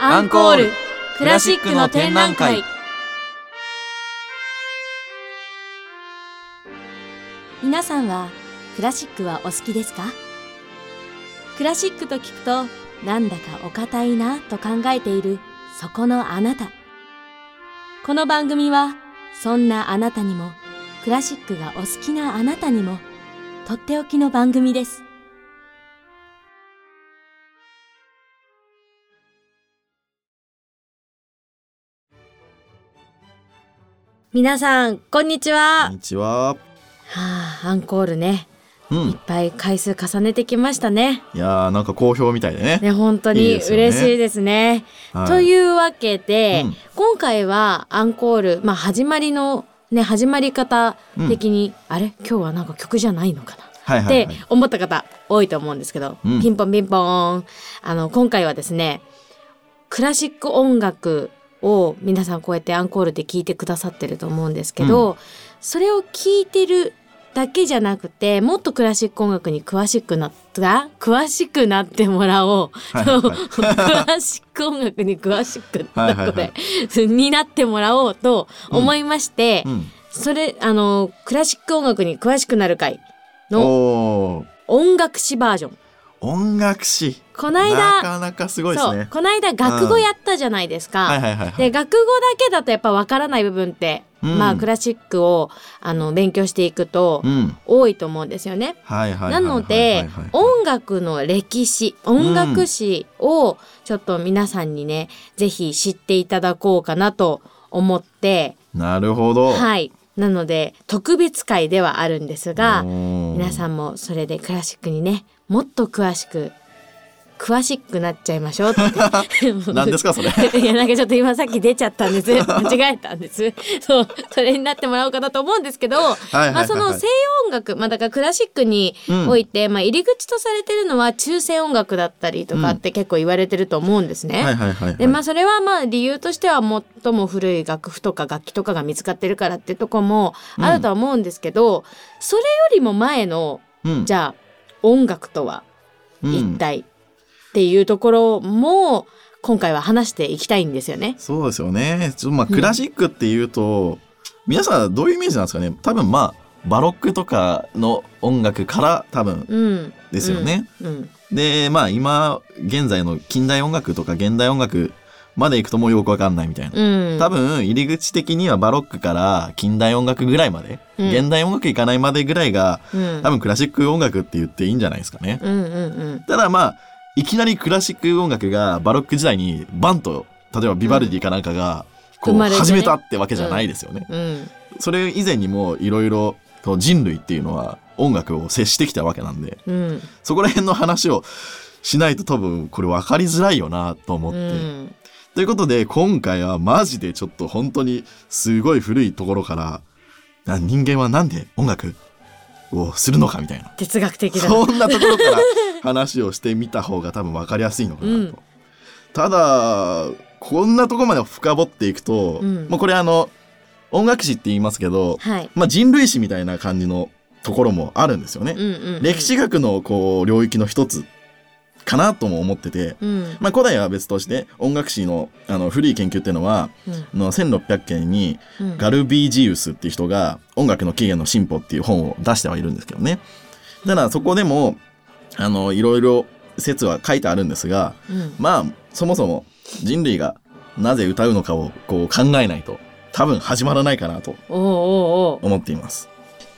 アンコールクラシックの展覧会。皆さんはクラシックはお好きですか？クラシックと聞くとなんだかお堅いなと考えているそこのあなた。この番組はそんなあなたにもクラシックがお好きなあなたにもとっておきの番組です。皆さんこんにちはこんにちは。はあ、アンコールね、うん。いっぱい回数重ねてきましたね。いやーなんか好評みたいでね。ね、本当にいいですよね嬉しいですね。はいというわけで、うん今回はアンコール、まあ始まりのね、始まり方的に、あれ？今日はなんか曲じゃないのかな？ってはいはいはい。思った方多いと思うんですけど、うんピンポンピンポーン。あの、今回はですね、クラシック音楽を皆さんこうやってアンコールで聴いてくださってると思うんですけど、それを聴いてるだけじゃなくて、もっとクラシック音楽に詳しくなった、詳しくなってもらおう。はいはいはいクラシック音楽に詳しくはいはいはいこれになってもらおうと思いまして、うん。それ、あの、クラシック音楽に詳しくなる会の音楽史バージョン。音楽史。こないなだ、かなかすごいですそうね。こないだ学語やったじゃないですか。はいはいはいはい。で学語だけだとやっぱわからない部分って、うんまあクラシックをあの勉強していくとうん。多いと思うんですよね。なので音楽の歴史音楽史をちょっと皆さんにね、ぜひ知っていただこうかなと思ってなるほど。はいなので特別会ではあるんですが皆ん。さんもそれでクラシックにねもっと詳しく詳しくなっちゃいましょうって。何ですかそれ。いやなんかちょっと今さっき出ちゃったんです。間違えたんです。そうそれになってもらおうかなと思うんですけど、まあその西洋音楽まあだからクラシックにおいて、まあ入り口とされてるのは中世音楽だったりとかって結構言われてると思うんですね。でまあそれはまあ理由としては最も古い楽譜とか楽器とかが見つかってるからってとこもあるとは思うんですけど、それよりも前のうん、じゃあ音楽とはうん。一体っていうところも今回は話していきたいんですよね。そうですよね。ちょまあクラシックっていうと、皆さんどういうイメージなんですかね？多分まあバロックとかの音楽から多分うん、ですよね。うん。うんでまあ今現在の近代音楽とか現代音楽まで行くともうよくわかんないみたいな。うん、多分入り口的にはバロックから近代音楽ぐらいまで、うん現代音楽いかないまでぐらいがうん、多分クラシック音楽って言っていいんじゃないですかね。うんうんうんただまあいきなりクラシック音楽がバロック時代にバンと例えばビバルディかなんかがこう始めたってわけじゃないですよね。うん。それ以前にもいろいろ人類っていうのは音楽を接してきたわけなんで。うん。そこら辺の話をしないと多分これ分かりづらいよなと思って。うん。ということで今回はマジでちょっと本当にすごい古いところからな人間はなんで音楽をするのかみたいな哲学的だ。そんなところから話をしてみた方が多分分かりやすいのかなと。うんただこんなところまで深掘っていくと、うんもうこれあの音楽史って言いますけど、はい。まあ、人類史みたいな感じのところもあるんですよね。うんうんうん歴史学のこう領域の一つかなとも思ってて、うん。まあ、古代は別として音楽史のあの古い研究っていうのはうん。あの1600件にうん。ガルビージウスっていう人が「音楽の起源の進歩」っていう本を出してはいるんですけどね。ただそこでもあのいろいろ説は書いてあるんですがうん。まあそもそも人類がなぜ歌うのかをこう考えないと多分始まらないかなと思っています。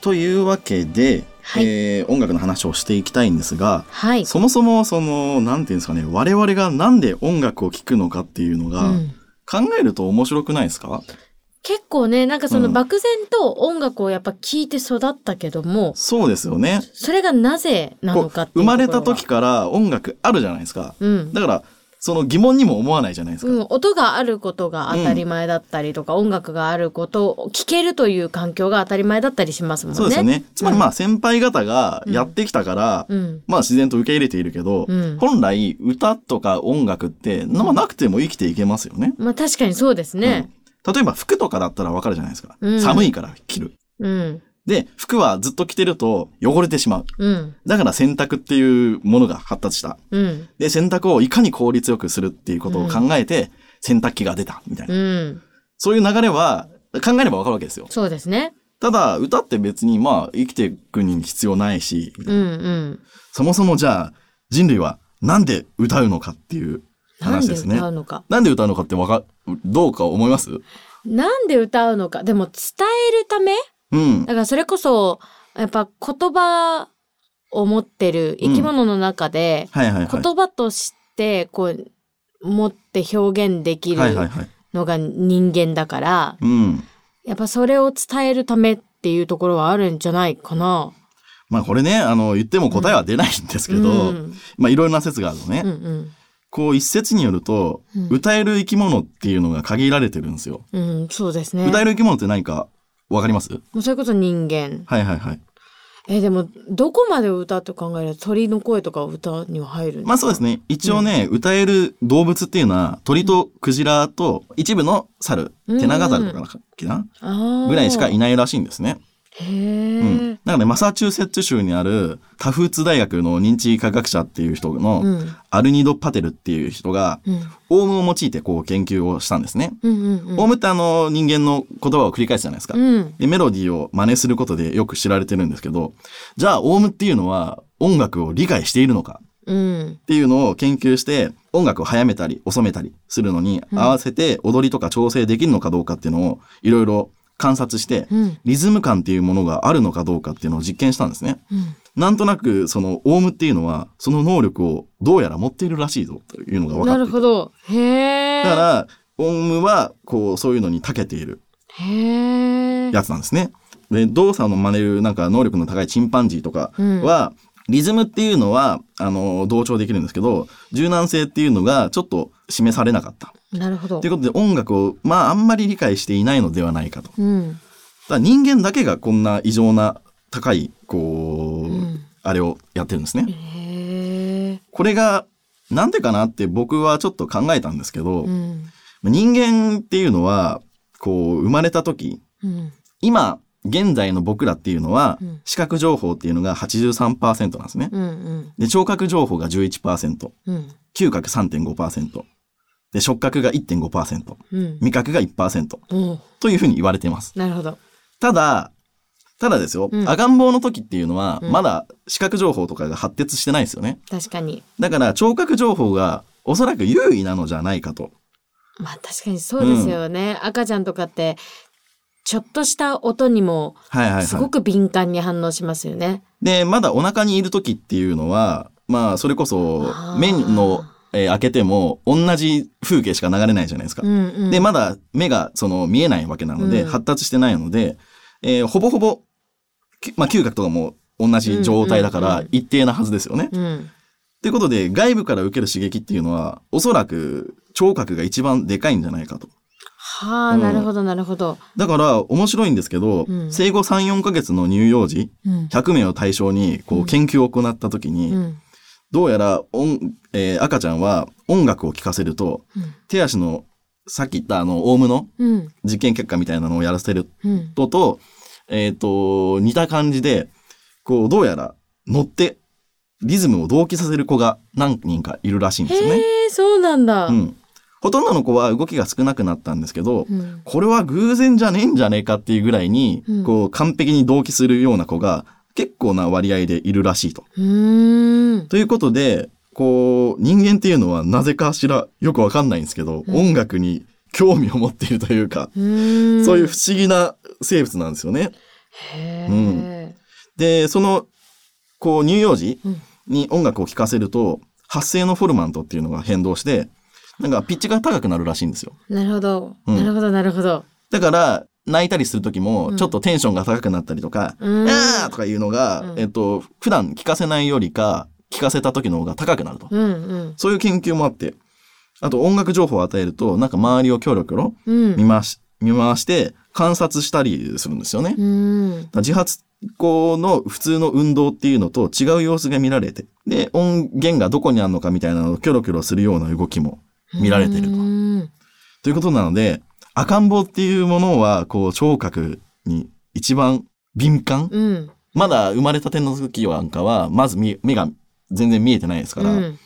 というわけで、はいえー音楽の話をしていきたいんですがはい。そもそもそのなんていうんですかね我々がなんで音楽を聴くのかっていうのが、うん考えると面白くないですか？結構ねなんかそのうん漠然と音楽をやっぱ聴いて育ったけども、そうですよね。それがなぜなのかって生まれた時から音楽あるじゃないですか。うんだからその疑問にも思わないじゃないですか。うん、音があることが当たり前だったりとか、音楽があることを聞けるという環境が当たり前だったりしますもんね。そうですよね。つまりまあ先輩方がやってきたから、うん。まあ自然と受け入れているけど、うん本来歌とか音楽って、まあなくても生きていけますよね。まあ確かにそうですね。例えば服とかだったらわかるじゃないですか。うん寒いから着る。うん。で、服はずっと着てると汚れてしまう。うん。だから洗濯っていうものが発達した。うん。で、洗濯をいかに効率よくするっていうことを考えて、洗濯機が出た、みたいな。うん。そういう流れは考えればわかるわけですよ。そうですね。ただ、歌って別にまあ生きていくに必要ないし、みたいなうんうん。そもそもじゃあ人類はなんで歌うのかっていうなんで話ですね。歌うのか。なんで歌うのかってわか、どうか思います？なんで歌うのか。でも伝えるためうんだ。からそれこそ、やっぱ言葉を持ってる生き物の中で。言葉として、こう、持って表現できる。のが人間だから、うん。やっぱそれを伝えるためっていうところはあるんじゃないかな。まあこれね、あの、言っても答えは出ないんですけど、うんまあいろいろな説があるのね。うんうん。こう一説によると、うん歌える生き物っていうのが限られてるんですよ。うん、そうですね。歌える生き物って何かわかります？それこそ人間。はいはいはい。え、でも、どこまで歌って考える？と鳥の声とか歌には入るんまあそうですね。一応ね、歌える動物っていうのは、鳥とクジラと一部の猿、うんテナガザルとかな、あぐらいしかい。ないらしいんですね。へうえん。。だからね、マサチューセッツ州にあるタフーツ大学の認知科学者っていう人の、うん。アルニド・パテルっていう人が、うん。オウムを用いてこう研究をしたんですね。うんうんうん。オウムってあの人間の言葉を繰り返すじゃないですか。うん。で、メロディーを真似することでよく知られてるんですけど、じゃあ、オウムっていうのは音楽を理解しているのかうん。っていうのを研究して、音楽を早めたり遅めたりするのにうん合わせて踊りとか調整できるのかどうかっていうのをいろいろ観察して、うん。リズム感っていうものがあるのかどうかっていうのを実験したんですね。うん。なんとなく、その、オウムっていうのは、その能力をどうやら持っているらしいぞというのが分かなっていたるほど。へえ。だから、オウムは、こう、そういうのに長けているへえ。やつなんですね。で、動作の真似るなんか能力の高いチンパンジーとかは、リズムっていうのは、あの、同調できるんですけど、柔軟性っていうのがちょっと示されなかった。なるほどという。ことで音楽を、まあ、あんまり理解していないのではないかと。うん。ら人間だけがこんな異常な高い、こう、うんあれをやってるんですね。へえ。これが、なんでかなって僕はちょっと考えたんですけど、うん。人間っていうのは、こう、生まれた時、うん。今、現在の僕らっていうのはうん、視覚情報っていうのが83%なんですね。うん。うん。で、聴覚情報が11%、うん。嗅覚3.5%、で、触覚が1.5%、うん。味覚が1%おというふうに言われています。なるほど。ただ、ただですよ、うん赤ん坊の時っていうのは、うんまだ視覚情報とかが発達してないですよね。確かに。だから、聴覚情報がおそらく優位なのじゃないかと。まあ確かにそうですよね。赤ちゃんとかって、ちょっとした音にもはいはいはい。すごく敏感に反応しますよね。で、まだお腹にいる時っていうのは、まあ、それこそ目の、えー開けても同じ風景しか流れないじゃないですか。うんうん。で、まだ目がその見えないわけなので、うん発達してないので、えーほぼほぼ、きまあ、嗅覚とかも同じ状態だからうんうんうん一定なはずですよね。うん。ということで、外部から受ける刺激っていうのは、おそらく聴覚が一番でかいんじゃないかと。はあ、うんなるほどなるほど。だから、面白いんですけど、うん生後3、4ヶ月の乳幼児、うん。100名を対象に、こう研究を行った時に、うん。どうやら音、えー赤ちゃんは音楽を聴かせると、うん手足の、さっき言ったあの、オウムのうん。実験結果みたいなのをやらせるうん。とと、えっ、と、似た感じで、こう、どうやら乗って、リズムを同期させる子が何人かいるらしいんですよね。へえ、そうなんだ。うん。ほとんどの子は動きが少なくなったんですけど、うん。これは偶然じゃねえんじゃねえかっていうぐらいに、うんこう、完璧に同期するような子が結構な割合でいるらしいと。ということで、こう、人間っていうのはなぜかしらよくわかんないんですけど、うん音楽に興味を持っているというか、う。そういう不思議な生物なんですよね。へえ。で、その、こう、乳幼児うんに音楽を聴かせると、発声のフォルマントっていうのが変動して、なんかピッチが高くなるらしいんですよ。なるほど。うんなるほど、なるほど。だから、泣いたりする時もう、んちょっとテンションが高くなったりとか、うーん。あーとかいうのが、うんえっと、普段聞かせないよりか、聞かせた時の方が高くなると。うんうん。そういう研究もあって、あと音楽情報を与えると、なんか周りをキョロキョロうん。見回し、見回して観察したりするんですよね。うーん。自発行の普通の運動っていうのと違う様子が見られて、で、音源がどこにあるのかみたいなのをキョロキョロするような動きも見られていると。ということなので、赤ん坊っていうものは、こう、聴覚に一番敏感、うん。まだ生まれたての時なんかは、まず見目が全然見えてないですから。うん。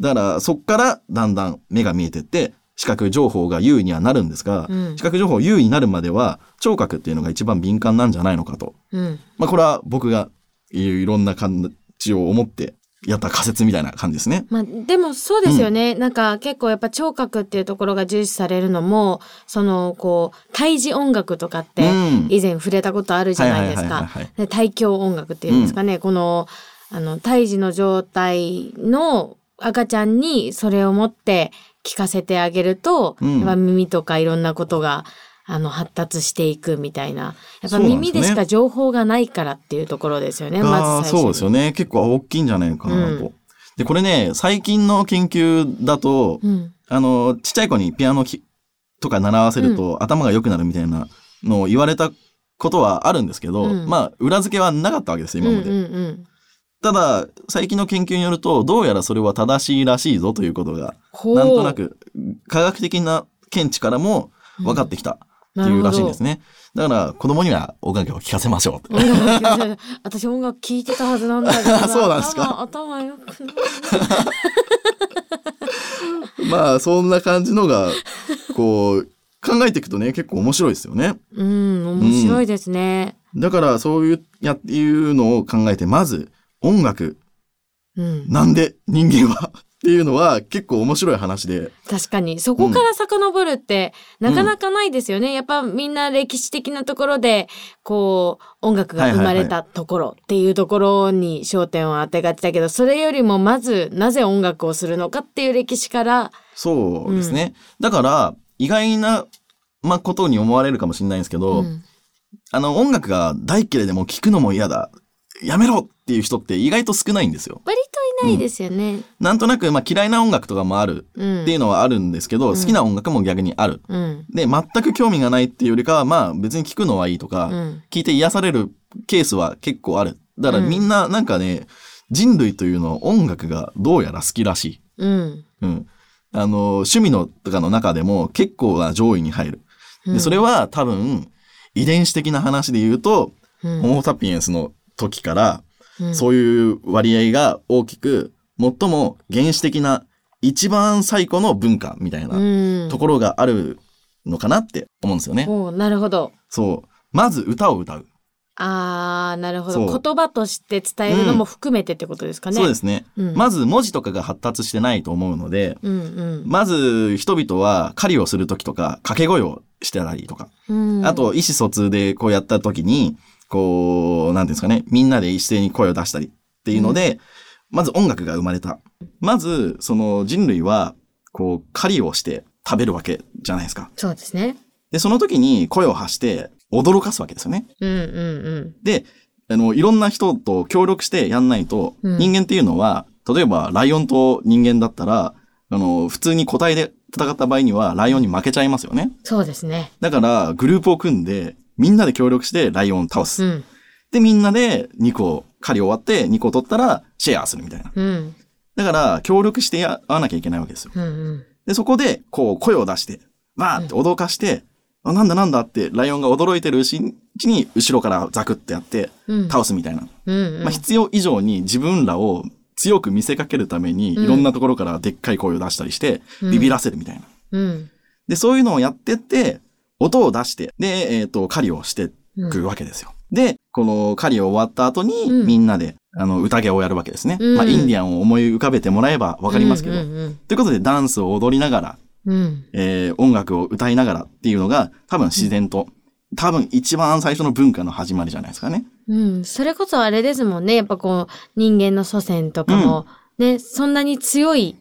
だから、そっからだんだん目が見えてって、視覚情報が優位にはなるんですが、うん視覚情報優位になるまでは、聴覚っていうのが一番敏感なんじゃないのかと。うん。まあ、これは僕がいいろんな感じを思ってやった仮説みたいな感じですね。まあ、でもそうですよね、なんか結構やっぱ聴覚っていうところが重視されるのもそのこう対峙音楽とかってうん。以前触れたことあるじゃないですか。はいはい。で対響音楽っていうんですかね、このあの胎児の状態の赤ちゃんにそれを持って聞かせてあげると、うん。耳とかいろんなことがあの発達していくみたいな。やっぱ耳でしか情報がないからっていうところですよね、あまーず最初に。そうですよね。結構大きいんじゃないかなと。うん。で、これね、最近の研究だと、うん。あの、ちっちゃい子にピアノきとか習わせると、頭が良くなるみたいなのを言われたことはあるんですけど、うん。まあ、裏付けはなかったわけですよ、今まで。うんうんうん。ただ、最近の研究によると、どうやらそれは正しいらしいぞということが、なんとなく、科学的な見地からも分かってきたっていうらしいんですね。だから、子供には音楽を聴かせましょう。音楽私音楽聴いてたはずなんだけどな。そうなんですか。頭頭よく まあ、そんな感じのが、こう、考えていくとね、結構面白いですよね。うん面白いですね、だから、そういう、やっていうのを考えて、まず、音楽、うん。なんで人間はっていうのは結構面白い話で。確かに。そこから遡るって、なかなかないですよね、やっぱみんな歴史的なところでこう音楽が生まれたところっていうところに焦点を当てがちだけどそれよりもまずなぜ音楽をするのかっていう歴史から。そうですね。だから、意外な、まあ、ことに思われるかもしれないんですけど、うん。あの、音楽が大嫌いでも聴くのも嫌だ。やめろっていう人って意外と少ないんですよ。割といないですよね。なんとなく、まあ、嫌いな音楽とかもあるうんっていうのはあるんですけど、うん好きな音楽も逆にある。うんで、全く興味がないっていうよりかは、まあ、別に聴くのはいいとか、うん聞いて癒されるケースは結構ある。だからうんみんななんかね、人類というのは音楽がどうやら好きらしい。うんうん。あの、趣味のとかの中でも結構な上位に入る。で、それは多分、遺伝子的な話で言うと、うんホモ・サピエンスの時から、うんそういう割合が大きく、最も原始的な一番最古の文化みたいなうんところがあるのかなって思うんですよね。おうなるほど。そう。まず歌を歌う。あーなるほど言葉として伝えるのも含めてってことですかね。そうですね。うんまず文字とかが発達してないと思うので、うんうんまず人々は狩りをする時とか掛け声をしてたりとか、うんあと意思疎通でこうやった時に、こう、なんていうんですかね、みんなで一斉に声を出したりっていうので、まず音楽が生まれた。まず、その人類は、こう、狩りをして食べるわけじゃないですか。そうですね。で、その時に声を発して驚かすわけですよね。うんうんで、あの、いろんな人と協力してやんないと、うん人間っていうのは、例えばライオンと人間だったら、あの、普通に個体で戦った場合にはライオンに負けちゃいますよね。そうですね。だから、グループを組んで、みんなで協力してライオンを倒す。うんで、みんなで肉を狩り終わって肉を取ったらシェアするみたいな。うんだから、協力してやわなきゃいけないわけですよ。うんうんで、そこで、こう、声を出して、わーって脅かして、あなんだなんだって、ライオンが驚いてるうちに、後ろからザクってやって、うん倒すみたいな。うんうんまあ、必要以上に自分らを強く見せかけるために、うんいろんなところからでっかい声を出したりして、うんビビらせるみたいな。うんで、そういうのをやってって、音を出して、で、えっ、と、狩りをしていくわけですよ。で、この狩りを終わった後に、うんみんなで、あの、宴をやるわけですね。うんまあ、インディアンを思い浮かべてもらえばわかりますけど。うんうんということで、ダンスを踊りながら、うんえー音楽を歌いながらっていうのが、多分自然と、多分一番最初の文化の始まりじゃないですかね。うん、それこそあれですもんね。やっぱこう、人間の祖先とかも、ね、そんなに強い、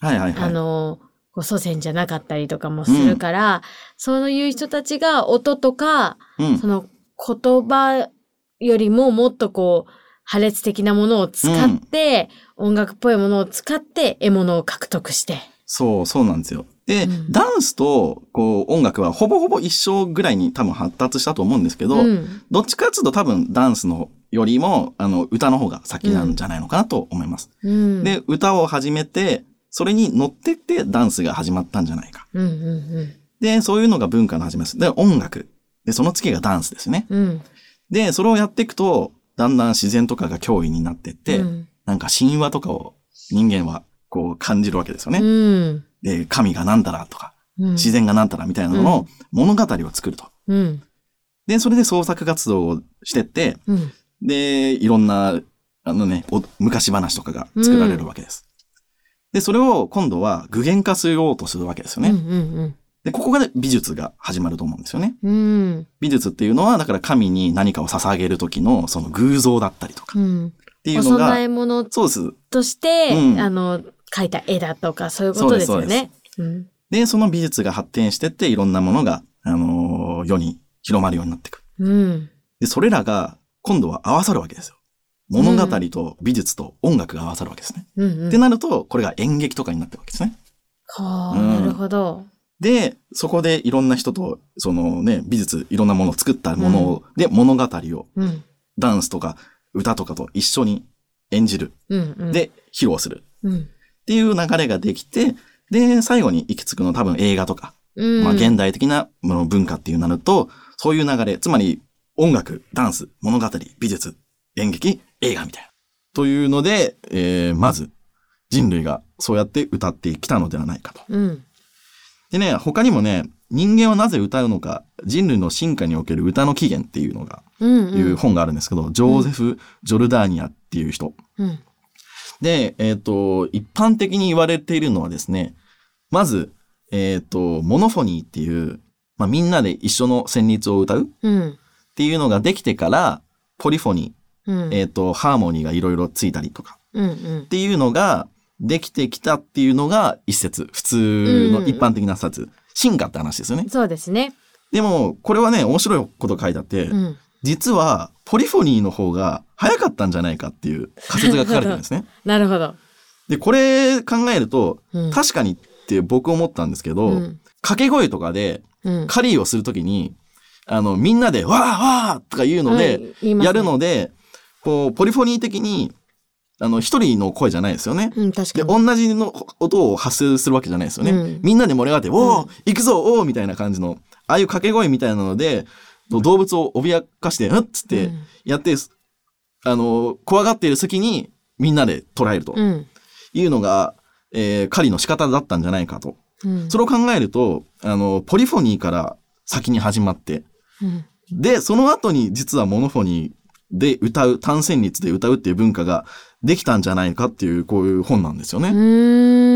はいはいはい。あの、こう祖先じゃなかったりとかもするから、そういう人たちが音とか、うん。その言葉よりももっとこう、破裂的なものを使って、音楽っぽいものを使って獲物を獲得して。そう、そうなんですよ。で、うん。ダンスと、こう、音楽はほぼほぼ一緒ぐらいに多分発達したと思うんですけど、うん。どっちかっていうと多分ダンスのよりも、あの、歌の方が先なんじゃないのかなと思います。うん、で、歌を始めて、それに乗ってってダンスが始まったんじゃないか。うんうんで、そういうのが文化の始めです。で、音楽。で、その次がダンスですね。うん。うん。で、それをやっていくと、だんだん自然とかが脅威になってって、うんなんか神話とかを人間はこう感じるわけですよね。うん。で、神がなんたらとか、うん自然がなんたらみたいなのの物語を作ると。うん。で、それで創作活動をしてって、うん。で、いろんな、あのね、お昔話とかが作られるわけです。で、それを今度は具現化しようとするわけですよね。うんうんで、ここが、ね、美術が始まると思うんですよね。美術っていうのは、だから神に何かを捧げる時のその偶像だったりとかうん。っていうのが、お供え物。として、うんあの、描いた絵だとか、そういうことですよね。うん。で、その美術が発展してって、いろんなものが、あのー世に広まるようになっていく。うん。で、それらが、今度は合わさるわけですよ。物語と美術と音楽が合わさるわけですね。うんうん。ってなると、これが演劇とかになってるわけですね。はあ、うんなるほど。で、そこでいろんな人と、そのね、美術、いろんなものを作ったものを、で、物語を、うん。ダンスとか歌とかと一緒に演じる。うんうん。、で、披露する。うん。っていう流れができて、で、最後に行き着くのは多分映画とか、うん。まあ現代的なもの文化っていうなると、そういう流れ、つまり音楽、ダンス、物語、美術、演劇、映画みたいな。というので、えー、まず人類がそうやって歌ってきたのではないかと。うん。でね、他にもね、人間はなぜ歌うのか、人類の進化における歌の起源っていうのが、うん。うん。いう本があるんですけど、ジョーゼフ・ジョルダーニアっていう人。うん。で、えっ、と、一般的に言われているのはですね、まず、えっ、と、モノフォニーっていう、まあ、みんなで一緒の旋律を歌うっうん。ていうのができてから、ポリフォニうん。ー、えっ、と、ハーモニーがいろいろついたりとかうん。うんっ。ていうのができてきたっていうのが一説。普通のうん一般的な説。進化って話ですよね。そうですね。でも、これはね、面白いこと書いてあって、うん。実は、ポリフォニーの方が早かったんじゃないかっていう仮説が書かれてるんですね。なるほど。で、これ考えると、うん。確かにって僕思ったんですけど、うん。掛け声とかでうん。狩りをするときに、あの、みんなでわーわーとか言うので、やるので、こう、ポリフォニー的に、あの、一人の声じゃないですよね。うん、確で、かに。同じの音を発生するわけじゃないですよね。うんみんなで盛り上がって、おー行くぞおーみたいな感じの、ああいう掛け声みたいなので、動物を脅かして、うんっつってうんやって、あの、怖がっている先にみんなで捉えるとうん。いうのが、えー狩りの仕方だったんじゃないかと。うん。それを考えると、あの、ポリフォニーから先に始まって、うん。で、その後に実はモノフォニーで歌う、単旋律で歌うっていう文化ができたんじゃないかっていう、こういう本なんですよね。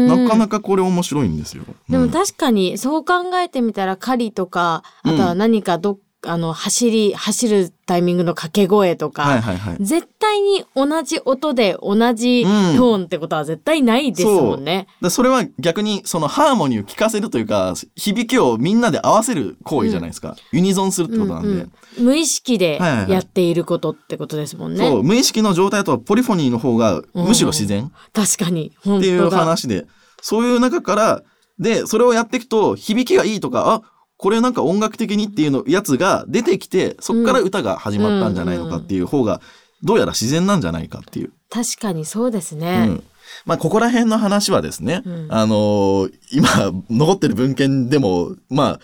なかなかこれ面白いんですよ。でもうん確かに、そう考えてみたら、狩りとか、あとは何かどっ、あの、走り、走るタイミングの掛け声とか、はいはいはい。絶対に同じ音で同じトうんーンってことは絶対ないですもんね。でそれは逆にそのハーモニーを聞かせるというか、響きをみんなで合わせる行為じゃないですか。ユニゾンするってことなんで。うんうん無意識ではいはいはいやっていることってことですもんね。そう、無意識の状態だとポリフォニーの方がむしろ自然確かに。本っていう。話で、そういう中から、で、それをやっていくと、響きがいいとか、あ、これなんか音楽的にっていうのやつが出てきて、そこから歌が始まったんじゃないのかっていう方が、どうやら自然なんじゃないかっていう。確かにそうですうね。ん。まあ、ここら辺の話はですね、うんあのー今、残ってる文献でも、まあ、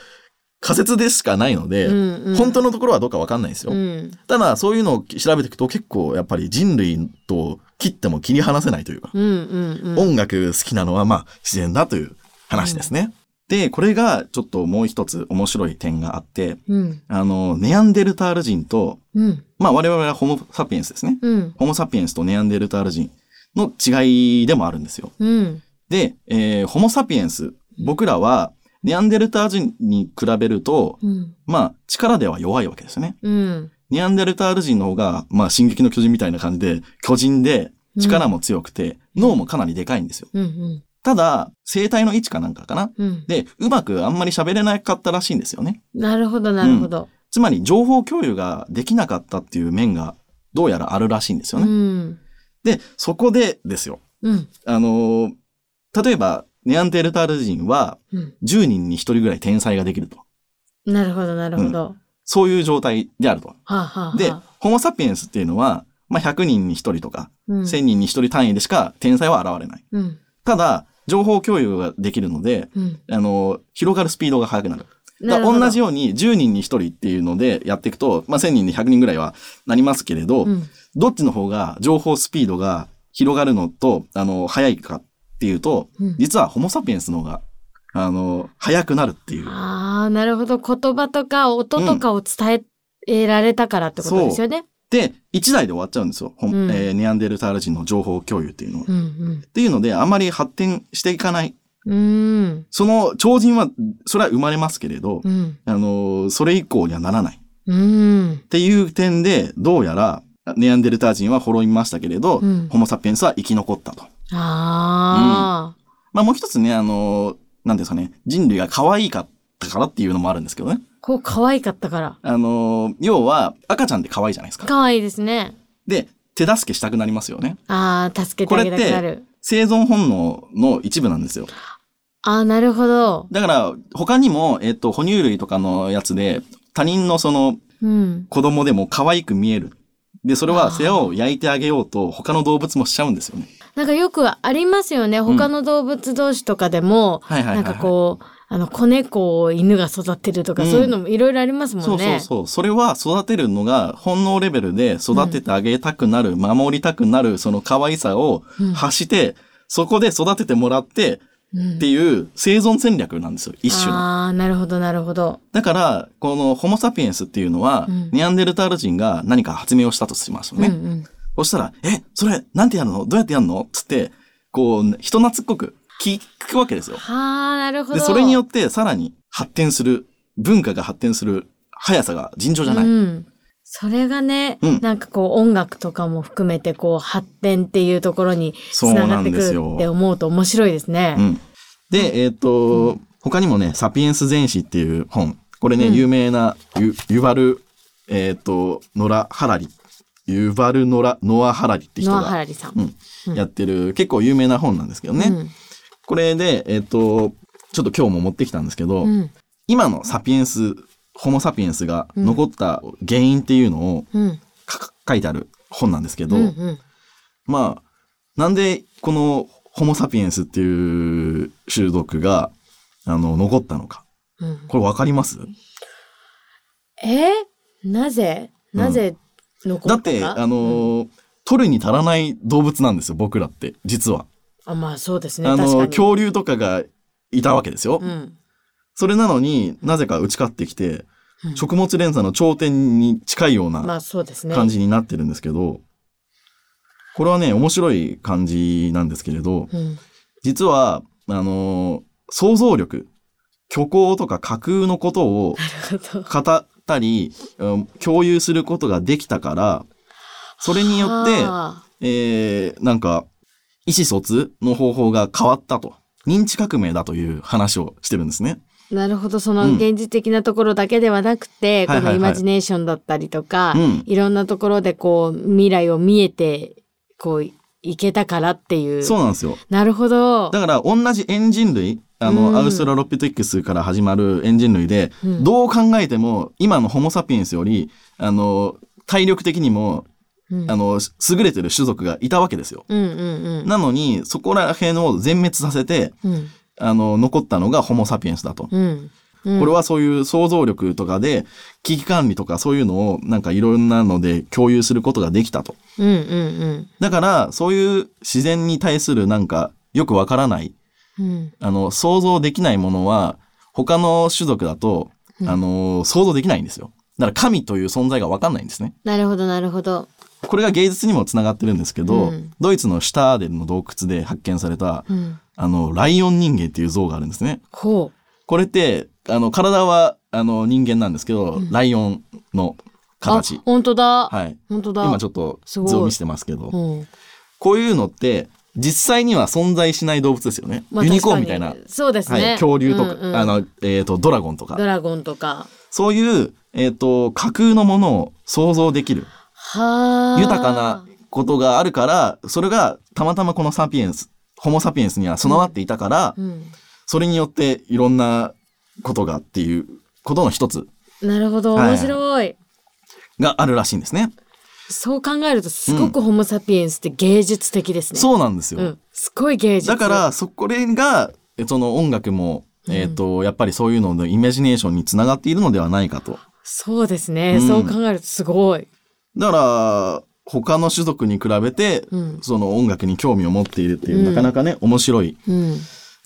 仮説でしかないので、うんうん本当のところはどうかわかんないですよ。うん。ただ、そういうのを調べていくと結構やっぱり人類と切っても切り離せないというか、うんうんうん。音楽好きなのはまあ自然だという話ですね。で、これがちょっともう一つ面白い点があって、うん。あの、ネアンデルタール人と、うん。まあ我々はホモ・サピエンスですね。うん。ホモ・サピエンスとネアンデルタール人の違いでもあるんですよ。うん。で、えーホモ・サピエンス、僕らはネアンデルタール人に比べると、うん。まあ力では弱いわけですね。うん。ネアンデルタール人の方が、まあ進撃の巨人みたいな感じで、巨人で力も強くて、脳もかなりでかいんですよ。うん。うん。ただ、生体の位置かなんかかな？うん。で、うまくあんまり喋れなかったらしいんですよね。なるほど、なるほど。つまり、情報共有ができなかったっていう面が、どうやらあるらしいんですようね。ん。で、そこでですよ。うん。あのー例えば、ネアンデルタール人は、うん。10人に1人ぐらい天才ができると。なるほど、なるほど。そういう状態であると。はあ、はあはあ、で、ホモ・サピエンスっていうのは、まあ、100人に1人とか、うん、1000人に1人単位でしか天才は現れない。うん。ただ、情報共有ができるので、うん。あのー広がるスピードが速くなる。同じように10人に1人っていうのでやっていくと、まあ、1000人で100人ぐらいはなりますけれど、うんどっちの方が情報スピードが広がるのと、あの、速いかっていうと、うん実はホモ・サピエンスの方が、あの、速くなるっていう。ああ、なるほど。言葉とか音とかを伝えられたからってことですよね。で、1台で終わっちゃうんですよ。うんえーネアンデルタール人の情報共有っていうのは。うっんていうので、あまり発展していかない。うん。うん。その超人は、それは生まれますけれど、うん。あの、それ以降にはならない。うん。っていう点で、どうやら、ネアンデルター人は滅びましたけれど、うんホモ・サピエンスは生き残ったと。ああ。まあもう一つね、あの、なんですかね、人類が可愛かったからっていうのもあるんですけどね。こう可愛かったから。あの、要は赤ちゃんって可愛いじゃないですか。可愛いですね。で、手助けしたくなりますよね。ああ、助けてあげたくなる。生存本能の一部なんですよ。ああ、なるほど。だから、他にも、えっと、哺乳類とかのやつで、他人のそのうん。子供でも可愛く見える。で、それは世話を焼いてあげようと他の動物もしちゃうんですよね。なんかよくありますよね。他の動物同士とかでも。なんかこう、あの、子猫を犬が育てるとか、うんそういうのもいろいろありますもそうそうんね。そう。それは育てるのが本能レベルで育ててあげたくなる、守りたくなる、その可愛さをうん発して、そこで育ててもらってうんっていう生存戦略なんですよ。一種の。ああ、なるほど、なるほど。だから、このホモ・サピエンスっていうのは、うんネアンデルタール人が何か発明をしたとしますよね。うんうん。そしたら、え、それ、なんてやるの？どうやってやるの？つって、こう、人懐っこく聞くわけですよ。はあ、なるほど。で、それによってさらに発展する、文化が発展する速さが尋常じゃない。うん。それがね、うんなんかこう音楽とかも含めてこう発展っていうところにつなながってくるって思うと面白いですね。うん。で、えっ、と、他にもね、サピエンス全史っていう本。これね、うん有名なユ、ユバル、えっ、と、ノラ・ハラリ。ユバル・ノラ、ノア・ハラリって人ノア・ハが、うんやってる、結構有名な本なんですけどね。うんこれで、えっ、と、ちょっと今日も持ってきたんですけど、うん。今のサピエンス、ホモ・サピエンスが残った原因っていうのをうん。か書いてある本なんですけど、うんうん。まあ、なんでこのホモ・サピエンスっていう種族が、あの、残ったのか。うんこれわかります？え？なぜ？なぜ残ったか、だって、あの、取るに足らない動物なんですよ、僕らって、実は。あ、まあそうですね。あの。恐竜とかがいたわけですよ。うん。それなのになぜか打ち勝ってきて、うん食物連鎖の頂点に近いような。感じになってるんですけど、これはね、面白い感じなんですけれど、うん。実は、あの、想像力、虚構とか架空のことを。語ったり、うん共有することができたから、それによって、はあえー、なんか、意思疎通の方法が変わったと。認知革命だという話をしてるんですね。なるほど。そのうん現実的なところだけではなくて、はいはいはいこのイマジネーションだったりとか、うんいろんなところでこう未来を見えて、こういけたからっていう。そうなんですよ。なるほど。だから同じエンジン類、あの、うんアウストラロピティクスから始まるエンジン類で、うんどう考えても今のホモ・サピエンスより、あの、体力的にも、うんあの、優れてる種族がいたわけですよ。うんうんなのに、そこら辺を全滅させて、うん。うん。あの、残ったのがホモ・サピエンスだと。うん。うんこれはそういう想像力とかで、危機管理とかそういうのをなんかいろんなので共有することができたと。うんうんだから、そういう自然に対するなんかよくわからない、うん。うん。あの、想像できないものは、他の種族だと、うんあの、想像できないんですよ。だから神という存在がわかんないんですね。なるほどなるほど。これが芸術にもつながってるんですけど、うんドイツのシュターデンの洞窟で発見された、うん。あの、ライオン人間っていう像があるんですね。ほこれって、あの、体は、あの、人間なんですけど、うんライオンのう。形あ、。本当だ。はい。本当だ。今ちょっと図を見せてますけど、うん。こういうのって、実際には存在しない動物ですよね。まあユニコーンみたいな。そうですね。はい、恐竜とか、うんうんあの、えっ、と、ドラゴンとか。ドラゴンとか。そういう、えっ、と、架空のものを想像できる。はあ。豊かなことがあるから、それがたまたまこのサピエンス、ホモ・サピエンスには備わっていたから、うん。それによっていろんなことがっていうことの一つなるほど。はい面白い。があるらしいんですね。そう考えると、すごくホモ・サピエンスって芸術的ですね。そうなんですよ。うん。すごい芸術。だから、そこれが、えその音楽も、うんえっ、と、やっぱりそういうののイメジネーションにつながっているのではないかと。そうですね。うんそう考えるとすごい。だから、他の種族に比べて、うん。その音楽に興味を持っているっていう、うんなかなかね、面白い、うん。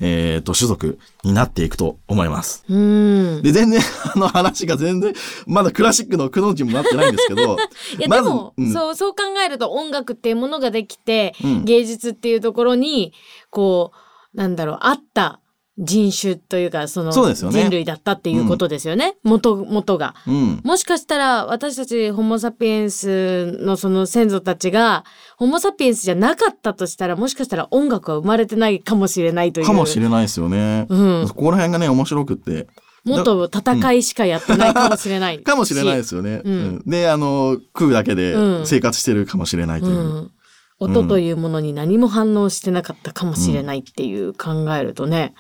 えっ、と、種族になっていくと思います。うん。で、全然、あの話が全然、まだクラシックの苦の字もなってないんですけど、いや、まずでも、うんそう、そう考えると音楽っていうものができて、うん芸術っていうところに、こう、なんだろう、あった人種というか、その、人類だったっていうことですよね。元、元が。うん。もしかしたら、私たちホモ・サピエンスのその先祖たちが、ホモ・サピエンスじゃなかったとしたら、もしかしたら音楽は生まれてないかもしれないという。かもしれないですよね。うんそこら辺がね、面白くって。もっと戦いしかやってないかもしれない。かもしれないですよね。うんうんで、あの、食うだけでうん生活してるかもしれないというう。ん。音というものに何も反応してなかったかもしれないっていう考えるとね、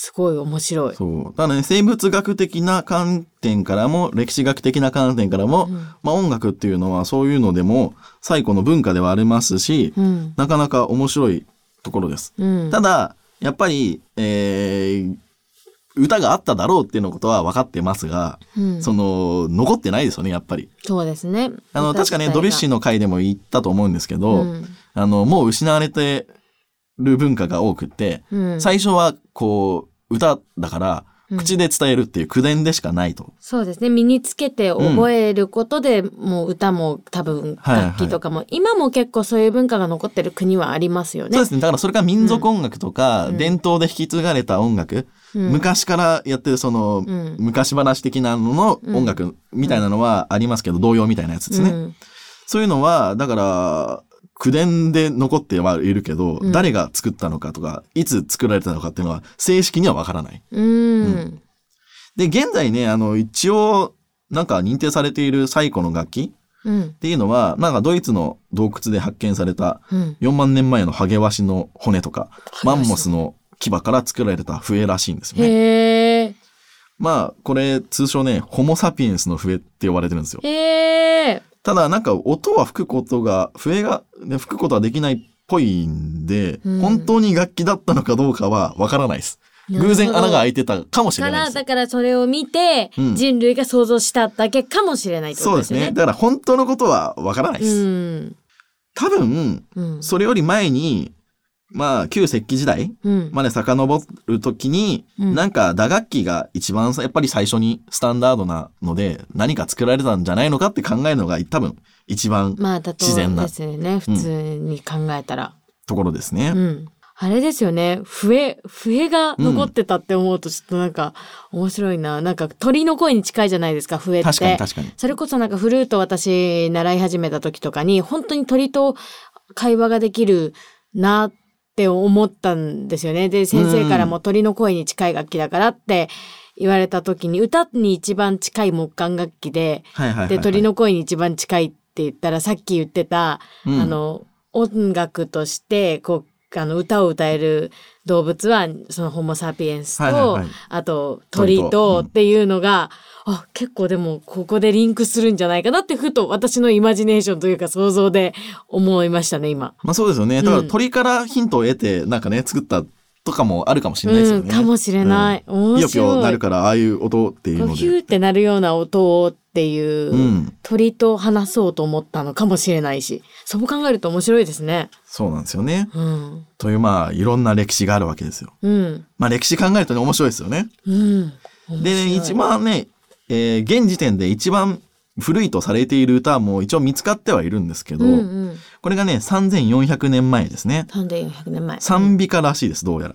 すごい面白い。そう。ただね、生物学的な観点からも、歴史学的な観点からも、うんまあ音楽っていうのはそういうのでも、最古の文化ではありますし、うん。なかなか面白いところです。うん。ただ、やっぱり、えー歌があっただろうっていうのことは分かってますが、うんその、残ってないですよね、やっぱり。そうですね。あの、確かね、ドビュッシーのの回でも言ったと思うんですけど、あの、もう失われてる文化が多くって、うん、最初は、こう、歌だから、うん口で伝えるっていう口伝でしかないと。そうですね。身につけて覚えることで、もう歌も多分はいはい楽器とかも、今も結構そういう文化が残ってる国はありますよね。そうですね。だからそれが民族音楽とか、うん伝統で引き継がれた音楽、うん昔からやってるその、うん昔話的なのの音楽みたいなのはありますけど、童謡みたいなやつですね。うんそういうのは、だから、口伝で残ってはいるけど、うん誰が作ったのかとか、いつ作られたのかっていうのは、正式にはわからない。うん。で、現在ね、あの、一応、なんか認定されている最古の楽器うんっ。ていうのは、なんかドイツの洞窟で発見されたうん。4万年前のハゲワシの骨とか、マンモスの牙から作られた笛らしいんですよね。へえ。まあ、これ通称ね、ホモサピエンスの笛って呼ばれてるんですよ。へえ。ただなんか音は吹くことが、笛が、ね、吹くことはできないっぽいんで、うん本当に楽器だったのかどうかはわからないです。偶然穴が開いてたかもしれないですだ。からそれを見て、うん人類が想像しただけかもしれないってこそうですね。だから本当のことはわからないでうす。ん。多分、うん。それより前に、まあ、旧石器時代うん。まで遡るときに、うんなんか打楽器が一番さやっぱり最初にスタンダードなので、何か作られたんじゃないのかって考えるのが多分一番まあ、だと自然なですよね。普通に考えたら。ところですね。うん。あれですよね。笛、笛が残ってたって思うとちょっとなんか面白いな。なんか鳥の声に近いじゃないですか、笛って。確かに確かに。それこそなんかフルート私習い始めた時とかに本当に鳥と会話ができるなって思ったんですよね。で、先生からも鳥の声に近い楽器だからって言われた時に歌に一番近い木管楽器で。で、鳥の声に一番近いって言ったらさっき言ってた、うんあの、音楽として、こう、あの、歌を歌える動物は、そのホモ・サピエンスと、はいはいはいあと鳥鳥とっていうのが、あ、結構でもここでリンクするんじゃないかなってふと私のイマジネーションというか想像で思いましたね、今。まあそうですよね。だからうん鳥からヒントを得て、なんかね、作ったとかもあるかもしれないですようん、ね。かもしれない。うん。面ピヨピヨ白。ないるから、ああいう音っていうので。ヒューってなるような音をっていう、うん。鳥と話そうと思ったのかもしれないし、そう考えると面白いですね。そうなんですよね。うん。という、まあ、いろんな歴史があるわけですよ。うん。まあ歴史考えるとね、面白いですよね。うん。面で、白い一番ね、えー現時点で一番古いとされている歌も一応見つかってはいるんですけど、うんうん。これがね、3400年前ですね。3400年前。賛美歌らしいです、どうやら。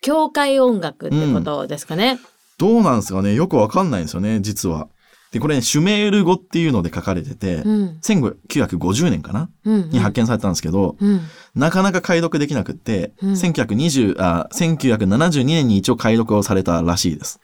教会音楽ってことですかね。どうなんですかねよくわかんないんですよね、実は。で、これ、ね、シュメール語っていうので書かれてて、うん。1950年かな？うん。に発見されたんですけど、うん。なかなか解読できなくって、うん1920あ1972年に一応解読をされたらしいです。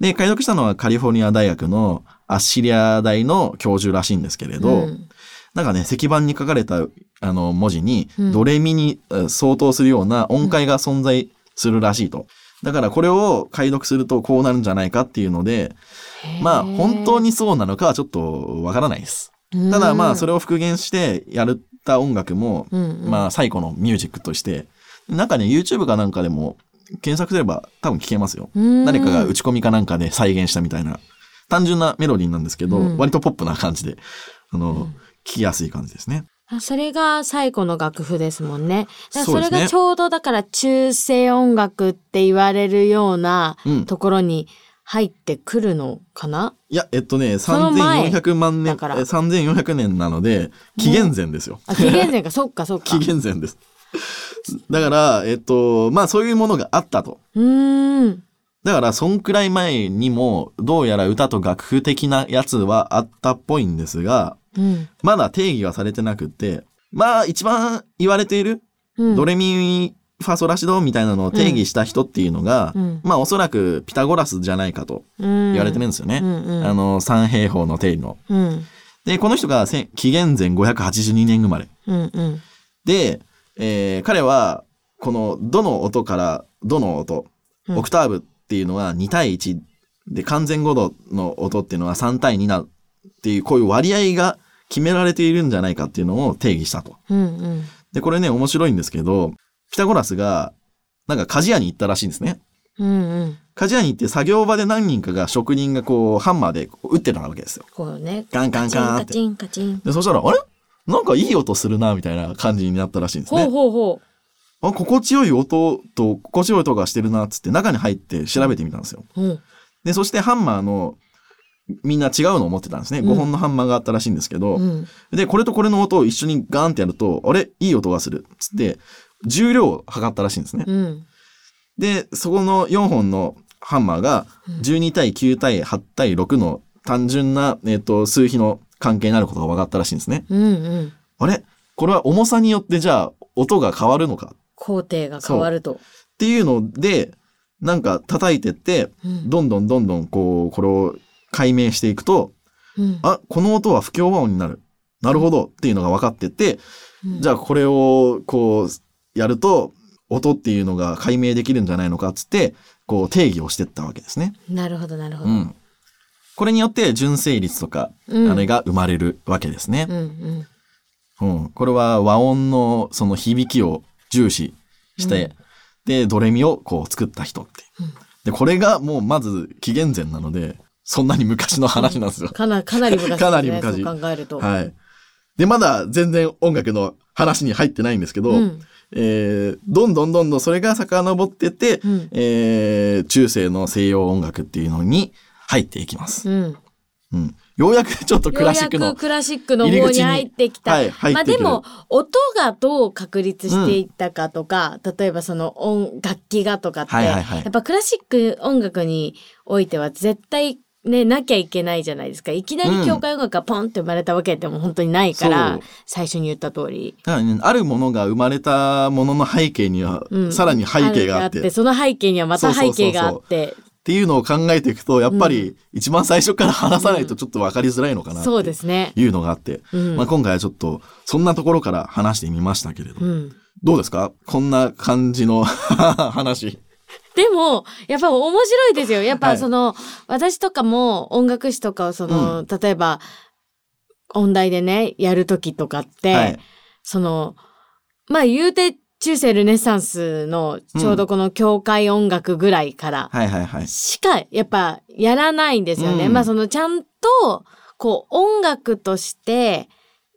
で、解読したのはカリフォルニア大学のアッシリア大の教授らしいんですけれど、うんなんかね、石板に書かれたあの文字に、うん。ドレミにえー相当するような音階が存在するらしいと。だからこれを解読するとこうなるんじゃないかっていうので、まあ本当にそうなのかはちょっとわからないです。ただまあそれ、れを復元してやった音楽も、まあ最古のミュージックとして、なんかね YouTube かなんかでも検索すれば多分聞けますよ。うん。誰かが打ち込みかなんかで再現したみたいな、単純なメロディーなんですけど、うん。割とポップな感じで、あの、聞きやすい感じですね。あそれが最古の楽譜ですもんね。だからそれがちょうどだから中世音楽って言われるようなうんところに入ってくるのかな、いや、えっとね、の前3400万年、だからえ3400年なので、紀元前ですよ。あ、紀元前か、そっかそっか。紀元前です。だから、えっと、まあそういうものがあったと。うーん。だから、そんくらい前にも、どうやら歌と楽譜的なやつはあったっぽいんですが、うん。まだ定義はされてなくって、まあ一番言われている、うん、ドレミファソラシドみたいなのを定義した人っていうのが、うんまあおそらくピタゴラスじゃないかと言言われてるんですよね。うんうんあの、三平方の定理の。うん。で、この人がせ紀元前582年生まれ。うんうん。で、えー彼は、この、どの音から、どの音、うんオクターブっていうのは2対1で、完全5度の音っていうのは3対2なっていう、こういう割合が決められているんじゃないかっていうのを定義したと。うんうん。で、これね、面白いんですけど、ピタゴラスが、なんか鍛冶屋に行ったらしいんですね。うんうん。鍛冶屋に行って作業場で何人かが職人がこう、ハンマーで打ってたわけですよ。こうね。カンカンカンって。カチンカチン。で、そしたら、あれ？なんかいい音するな、みたいな感じになったらしいんですほうね。ほうほあ、心地よい音と、心地よい音がしてるな、つって中に入って調べてみたんですよ。う。うん。で、そしてハンマーの、みんな違うのを持ってたんですね。うん5本のハンマーがあったらしいんですけど、うん。で、これとこれの音を一緒にガーンってやると、あれいい音がする。つって、重量を測ったらしいんですね。うん。で、そこの4本のハンマーが、12対9対8対6の単純な、えっ、と、数比の関係になることが分かったらしいんですね。うんうん。あれ？これは重さによってじゃあ、音が変わるのか工程が変わると。っていうので、なんか叩いてって、うんどんどんどんどんこう、これを解明していくと、うん。あ、この音は不協和音になる。なるほどっていうのが分かってって、うんじゃあこれをこう、やると、音っていうのが解明できるんじゃないのかっつって、こう定義をしてったわけですね。なるほどなるほど。うん。これによって純正率とか、うんあれが生まれるわけですねう。んうん。これは和音のその響きを重視して、で、ドレミをこう作った人って。で、これがもうまず紀元前なので、そんなに昔の話なんですよ。かな、かなり昔ね。かなり昔考えると。はい。で、まだ全然音楽の話に入ってないんですけど、うんえーどんどんどんどんそれが遡ってって、うんえー中世の西洋音楽っていうのに入っていきます。うん。うん。ようやくちょっとクラシックのようやくクラシックの方に入ってきた。はいまあでも、音がどう確立していったかとか、例えばその音、楽器がとかって、はいはいはい。やっぱクラシック音楽においては絶対ね、なきゃいけないじゃないですか。いきなり教会音楽がポンって生まれたわけでも本当にないから、そう最初に言った通り。だからね、あるものが生まれたものの背景には、うん。さらに背景があって、っその背景にはまた背景があそうって。ていうのを考えていくと、やっぱり一番最初から話さないとちょっと分かりづらいのかなってそうですね。いうのがあって、うんまあ、今回はちょっとそんなところから話してみましたけれど、うん。どうですか？こんな感じの 話。でも、やっぱ面白いですよ。やっはいぱその、私とかも音楽史とかをその、例えば、音大でね、やるときとかって、はいその、まあ言うて中世ルネサンスのちょうどこの教会音楽ぐらいから。しかやっぱやらないんですよね。うんまあそのちゃんと、こう音楽として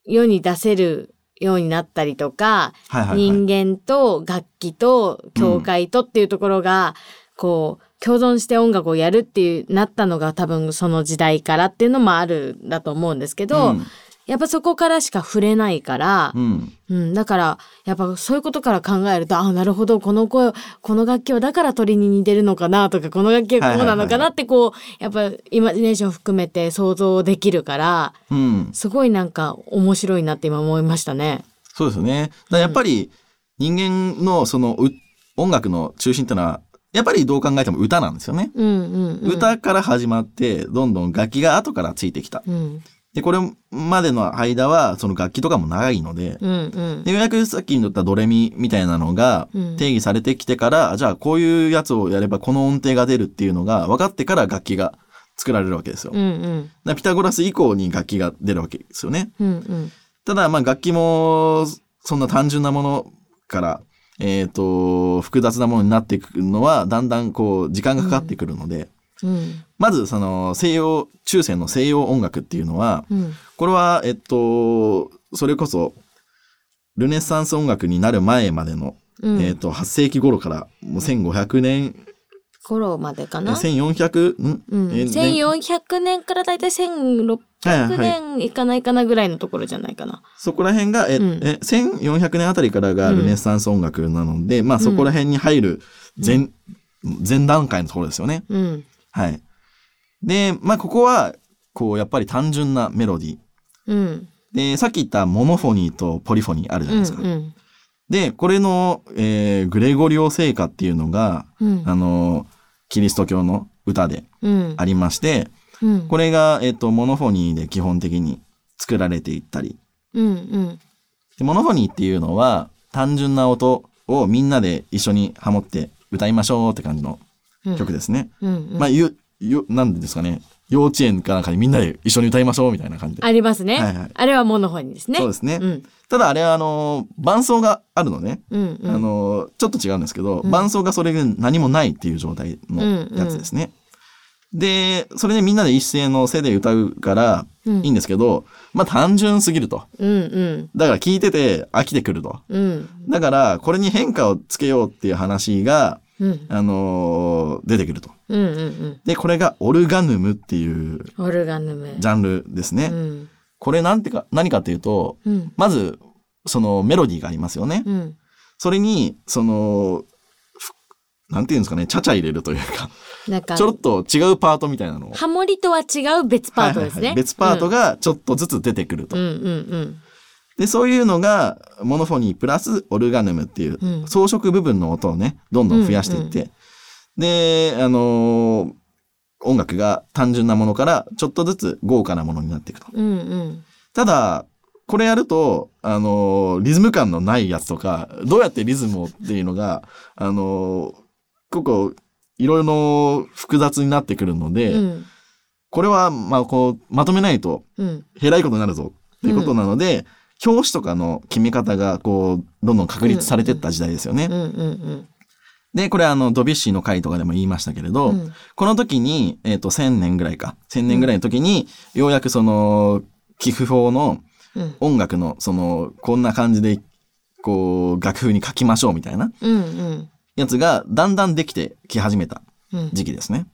世に出せるようになったりとか。人間と楽器と教会とっていうところが、こう共存して音楽をやるっていうなったのが多分その時代からっていうのもあるんだと思うんですけど、うんやっぱそこからしか触れないからう、ん。うん、だからやっぱそういうことから考えるとあなるほどこの声この楽器はだから鳥に似てるのかなとかこの楽器はこうなのかなってこうやっぱイマジネーション含めて想像できるからうん。すごいなんか面白いなって今思いましたね。そうですよね。やっぱり人間のそのう音楽の中心ってのは、やっぱりどう考えても歌なんですよね。うんうんうん、歌から始まって、どんどん楽器が後からついてきた。うんで、これまでの間は、その楽器とかも長いので、うんうんでようやくさっき言ったドレミみたいなのがうん定義されてきてから、じゃあこういうやつをやればこの音程が出るっていうのが分かってから楽器が作られるわけですよ。うんうんピタゴラス以降に楽器が出るわけですよね。うんうんただ、まあ楽器もそんな単純なものから、えっ、と、複雑なものになっていくのは、だんだんこう、時間がかかってくるので、うん。まずその西洋、中世の西洋音楽っていうのは、うん。これは、えっと、それこそ、ルネサンス音楽になる前までの、うん。えっと、8世紀頃から、もう1500年、頃までかえな。1400、ん？うん。え1400年からだいたい1600はいはい年いかないかなぐらいのところじゃないかな。そこら辺が、え、うんえ、1400年あたりからがルネサンス音楽なので、まあそこら辺に入る前、前段階のところですよね。うん。はい。で、まあここは、こう、やっぱり単純なメロディー。うん。で、さっき言ったモノフォニーとポリフォニーあるじゃうなんいですか。うん。で、これの、えーグレゴリオ聖歌っていうのが、うん。あの、キリスト教の歌でうん。ありまして、うん。これが、えっ、と、モノフォニーで基本的に作られていったり。うん。うん。でモノフォニーっていうのは、単純な音をみんなで一緒にハモって歌いましょうって感じの曲ですね。うん。うんまあ、ゆ、ゆ、なんですかね。幼稚園かなんかにみんなで一緒に歌いましょうみたいな感じで。ありますね。はいはいあれはモノフォニーですね。そうですね。うん。ただあれはあの、伴奏があるのね。うん。うん。あの、ちょっと違うんですけど、うん伴奏がそれが何もないっていう状態のやつですね。で、それでみんなで一斉の背で歌うからうんいいんですけど、まあ単純すぎると。うん。うん。だから聞いてて飽きてくると。うん。だから、これに変化をつけようっていう話が、うん。あのー出てくると。うん。うん。で、これがオルガヌムっていうオルガヌム。ジャンルですね。うん。これなんてか、何かっていうと、うん。まず、そのメロディーがありますよね。うん。それに、その、ふなんていうんですかね、ちゃちゃ入れるというか、なんかちょ、ろっと違うパートみたいなのを。ハモリとは違う別パートですね。はいはいはい別パートがちょっとずつ出てくると。うん。うん。うん。で、そういうのが、モノフォニープラスオルガヌムっていううん装飾部分の音をね、どんどん増やしていって、で、あのー音楽が単純なものからちょっとずつ豪華なものになっていくと。うん。うん。ただ、これやると、あのーリズム感のないやつとか、どうやってリズムをっていうのが、あのーここ、いろいろ複雑になってくるので、うん。これは、まあ、こう、まとめないと、うん。へらいことになるぞっていうことなので、表紙とかの決め方が、こう、どんどん確立されていった時代ですよね。で、これあの、ドビュッシーの回とかでも言いましたけれど、うん。この時に、えっ、と、1000年ぐらいか。1000年ぐらいの時に、ようやくその、寄付法のうん。音楽の、その、こんな感じで、こう、楽譜に書きましょうみたいな。やつが、だんだんできてき始めたうん。時期ですね。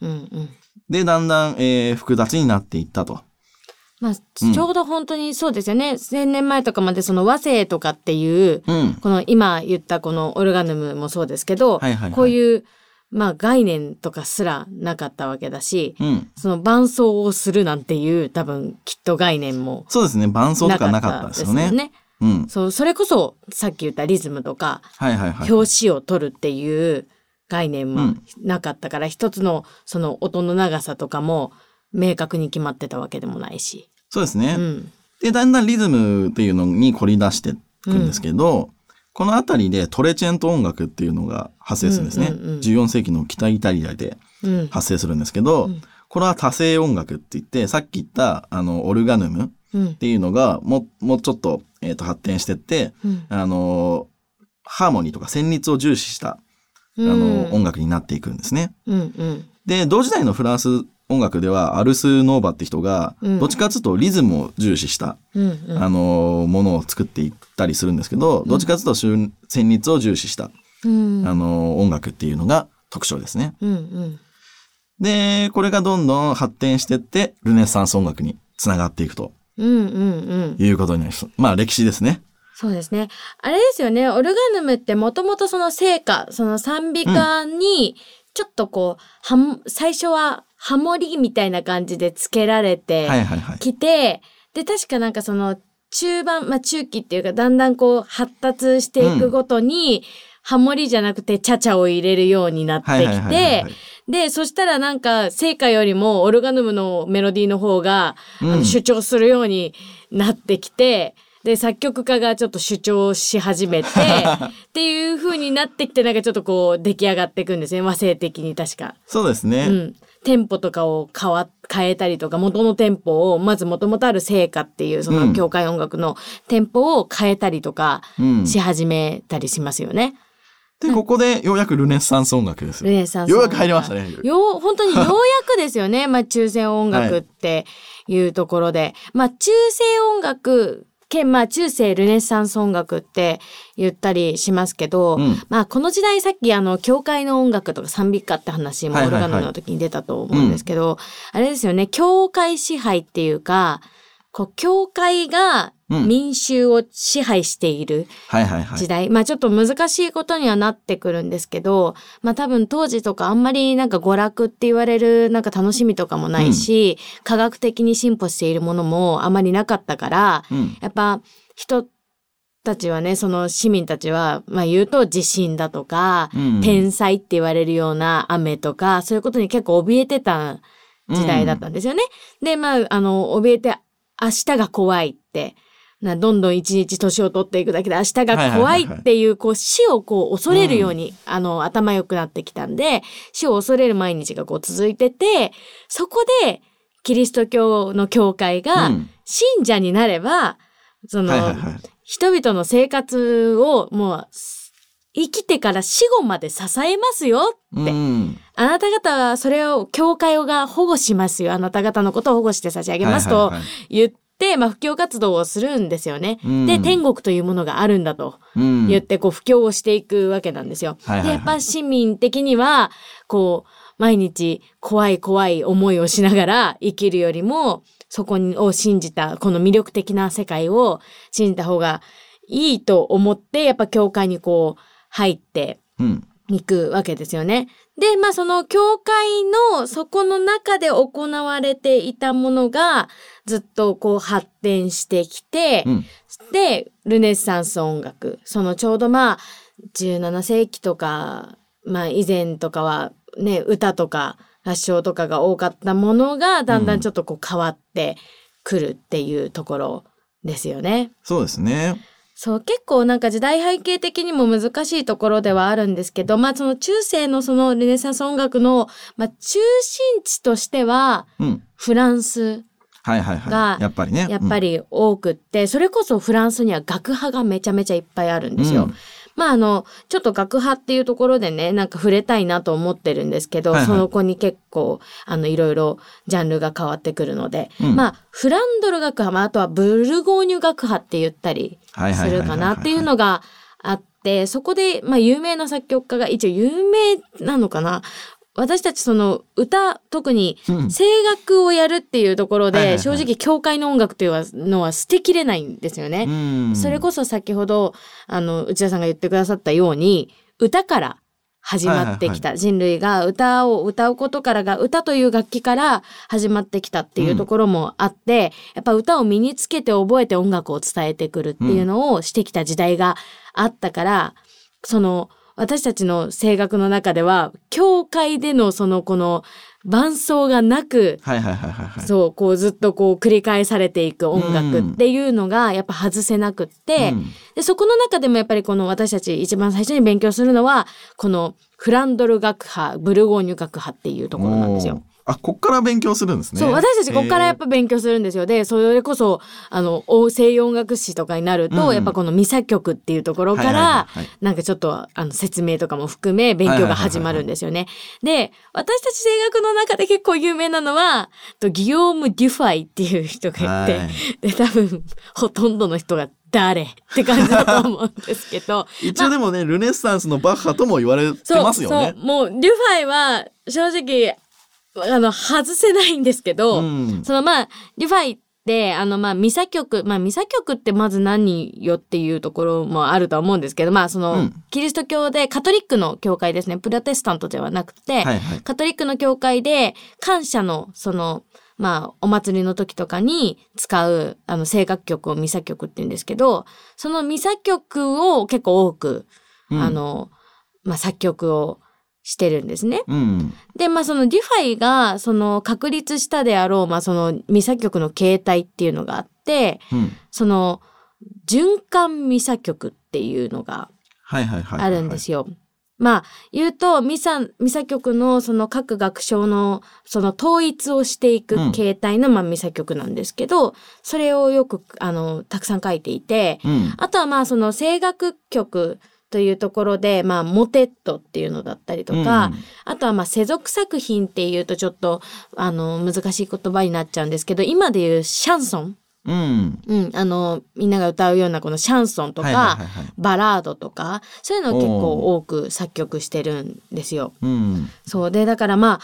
で、だんだん、えー複雑になっていったと。まあ、ちょうど本当にそうですよね。千年前とかまでその和声とかっていう、うん。この今言ったこのオルガヌムもそうですけど、はいはいはいこういう、まあ概念とかすらなかったわけだし、うん。その伴奏をするなんていう多分きっと概念もそうですね。伴奏とかなかったですよね。ね。うん。そう、それこそさっき言ったリズムとか、はいはいはい。表紙を取るっていう概念もうんなかったから、一つのその音の長さとかも明確に決まってたわけでもないし。そうですね。うん。で、だんだんリズムっていうのに凝り出していくんですけど、このあたりでトレチェント音楽っていうのが発生するんですね。うんうんうん14世紀の北イタリアでうん。発生するんですけど、うんこれは多声音楽って言って、さっき言ったあのオルガヌムっうん。ていうのがももうちょっと,、えーと発展してって、うん。あのハーモニーとか旋律を重視したあうんの、音楽になっていくんですね。うんうん。で、同時代のフランス音楽ではアルス・ノーバって人が、うんどっちかっていうとリズムを重視したうんうん。あの、ものを作っていったりするんですけど、どっちかというと旋旋律を重視した、うん。あの、音楽っていうのが特徴ですね。うんうん。で、これがどんどん発展してって、ルネサンス音楽につながっていくとうんうんうん。いうことになります。まあ、歴史ですね。そうですね。あれですよね。オルガヌムってもともとその聖歌、その賛美歌に、ちょっとこう、はも最初はハモリみたいな感じでつけられてはいはいはい。きて、で、確かなんかその中盤、まあ中期っていうかだんだんこう発達していくごとに、ハモリじゃなくてチャチャを入れるようになってはいはいきはいはいはいて、で、そしたらなんか、聖歌よりもオルガヌムのメロディーの方が、あうんの主張するようになってきて、で、作曲家がちょっと主張し始めて、っていう風になってきて、なんかちょっとこう、出来上がっていくんですね。和声的に確か。そうですね。うん。テンポとかを変わ、変えたりとか、元のテンポを、まず元々ある聖歌っていう、その教会音楽のテンポを変えたりとかうん。し始めたりしますよね。で、ここでようやくルネッサンス音楽ですよ。ルネサンスようやく入りましたね。よう、本当にようやくですよね。まあ、中世音楽っていうところで。まあ、中世音楽、兼、まあ、中世ルネッサンス音楽って言ったりしますけど、うん。まあ、この時代さっきあの、教会の音楽とか賛美歌って話もオルガノの時に出たと思うんですけど、あれですよね、教会支配っていうか、こう、教会がうん民衆を支配している時。代、まあちょっと難しいことにはなってくるんですけど、まあ多分当時とかあんまりなんか娯楽って言われるなんか楽しみとかもないし、科学的に進歩しているものもあまりなかったから、うん。やっぱ人たちはね、その市民たちは、まあ言うと地震だとか、うん天災って言われるような雨とか、そういうことに結構怯えてた時代だったんですよね。で、まあ、あの、怯えて、明日が怖いって、などんどん一日年を取っていくだけで明日が怖いっていう、こう死をこう恐れるように、あの、頭良くなってきたんで、死を恐れる毎日がこう続いてて、そこで、キリスト教の教会がうん信者になれば、その、はいはいはい。人々の生活をもう、生きてから死後まで支えますよって。うん。あなた方はそれを教会が保護しますよ。あなた方のことを保護して差し上げますと言って、まあ、布教活動をするんですよね。うんで、天国というものがあるんだとうん言って、こう、布教をしていくわけなんですよ。はいはいはいで、やっぱ市民的には、こう、毎日怖い怖い思いをしながら生きるよりも、そこを信じた、この魅力的な世界を信じた方がいいと思って、やっぱ教会にこう、入って、うん。行くわけですよね。で、まあその教会のそこの中で行われていたものがずっとこう発展してきて、うん。で、ルネッサンス音楽。そのちょうどまあ17世紀とか、まあ以前とかはね、歌とか合唱とかが多かったものがだんだんちょっとこう変わってくるっていうところですよね。そうですね。そう、結構なんか時代背景的にも難しいところではあるんですけど、まあその中世のそのルネサンス音楽の、まあ中心地としては、うん。フランスがい。やっぱりね。やっぱり多くって、それこそフランスには楽派がめちゃめちゃいっぱいあるんですよ。うんまああの、ちょっと楽派っていうところでね、なんか触れたいなと思ってるんですけど、はいはいその子に結構、あの、いろいろジャンルが変わってくるので、うんまあ、フランドル楽派、まあ、あとはブルゴーニュ楽派って言ったりするかなっていうのがあって、そこで、まあ、有名な作曲家が、一応有名なのかな私たちその歌、特にうん声楽をやるっていうところで、正直教会の音楽というのは捨てきれないんですよね。うん。それこそ先ほど、あの、内田さんが言ってくださったように、歌から始まってきた、人類が歌を歌うことからが、歌という楽器から始まってきたっていうところもあって、やっぱ歌を身につけて覚えて音楽を伝えてくるっていうのをしてきた時代があったから、その、私たちの声楽の中では、教会でのそのこの伴奏がなく、はいはいはいはいはい。そう、こうずっとこう繰り返されていく音楽っていうのがやっぱ外せなくって、うんで、そこの中でもやっぱりこの私たち一番最初に勉強するのは、このフランドル楽派、ブルゴーニュ楽派っていうところなんですよ。あ、こっから勉強するんですね。そう、私たちここからやっぱ勉強するんですよ。で、それこそ、あの、お西洋音楽史とかになると、うんやっぱこのミサ曲っていうところからはいはい、なんかちょっと、あの、説明とかも含め、勉強が始まるんですよね。で、私たち声楽の中で結構有名なのは、とギオーム・デュファイっていう人がいて、はいで、多分、ほとんどの人が誰って感じだと思うんですけど、一応でもね、ルネッサンスのバッハとも言われてますよね。そう、もう、デュファイは、正直、あの、外せないんですけど、うん。そのまあ、デュファイって、あのまあ、ミサ曲、まあ、ミサ曲ってまず何よっていうところもあるとは思うんですけど、まあ、その、うん。キリスト教で、カトリックの教会ですね、プロテスタントではなくて、はいはい。カトリックの教会で、感謝の、その、まあ、お祭りの時とかに使う、あの、声楽曲をミサ曲って言うんですけど、そのミサ曲を結構多く、うん。あの、まあ、作曲をしてるんですね。うん。で、まあ、そのデュファイが、その確立したであろう、まあ、そのミサ曲の形態っていうのがあって、うん。その、循環ミサ曲っていうのが。あるんですよ。まあ、言うと、ミサ、ミサ曲のその各楽章のその統一をしていくうん形態の、まあ、ミサ曲なんですけど、それをよく、あの、たくさん書いていて、うん。あとはまあその声楽曲というところで、まあ、モテットっていうのだったりとか、うんあとはまあ世俗作品っていうとちょっとあの難しい言葉になっちゃうんですけど今でいうシャンソン、うん。うん、あのみんなが歌うようなこのシャンソンとか。バラードとかそういうのを結構多く作曲してるんですよ。うん。そうでだからまあ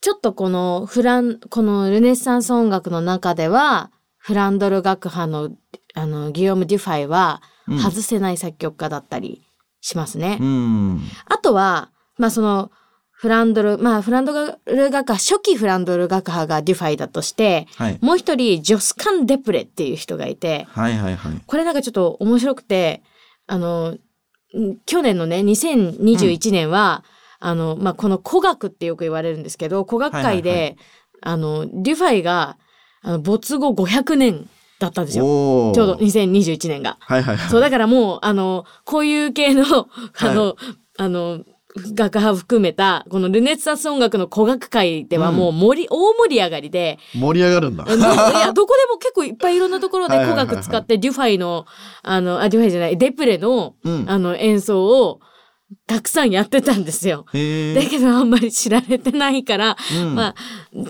ちょっとこのフランこのルネッサンス音楽の中ではフランドル楽派のあのギヨーム・デュファイはうん外せない作曲家だったりしますね。うん。あとはまあそのフランドルまあフランドル楽派初期フランドル楽派がデュファイだとしてはい。もう一人ジョスカン・デプレっていう人がいてはいはいはい。これなんかちょっと面白くてあのん去年のね2021年は、あのまあ、この古楽ってよく言われるんですけど古楽界で、はいはいあのデュファイがあの没後500年だったんですよちょうど2021年が。はいはいはい。そうだからもうあのこういう系のあの、あの楽派含めたこのルネッサンス音楽の古楽界ではもう盛り、大盛り上がりで盛り上がるんだ。いや、どこでも結構いっぱいいろんなところで はいはいはいはい古楽使ってデュファイの、あの、あ、デュファイじゃない、デプレの、うん。あの、演奏をたくさんやってたんですよ。だけどあんまり知られてないから、うんまあ、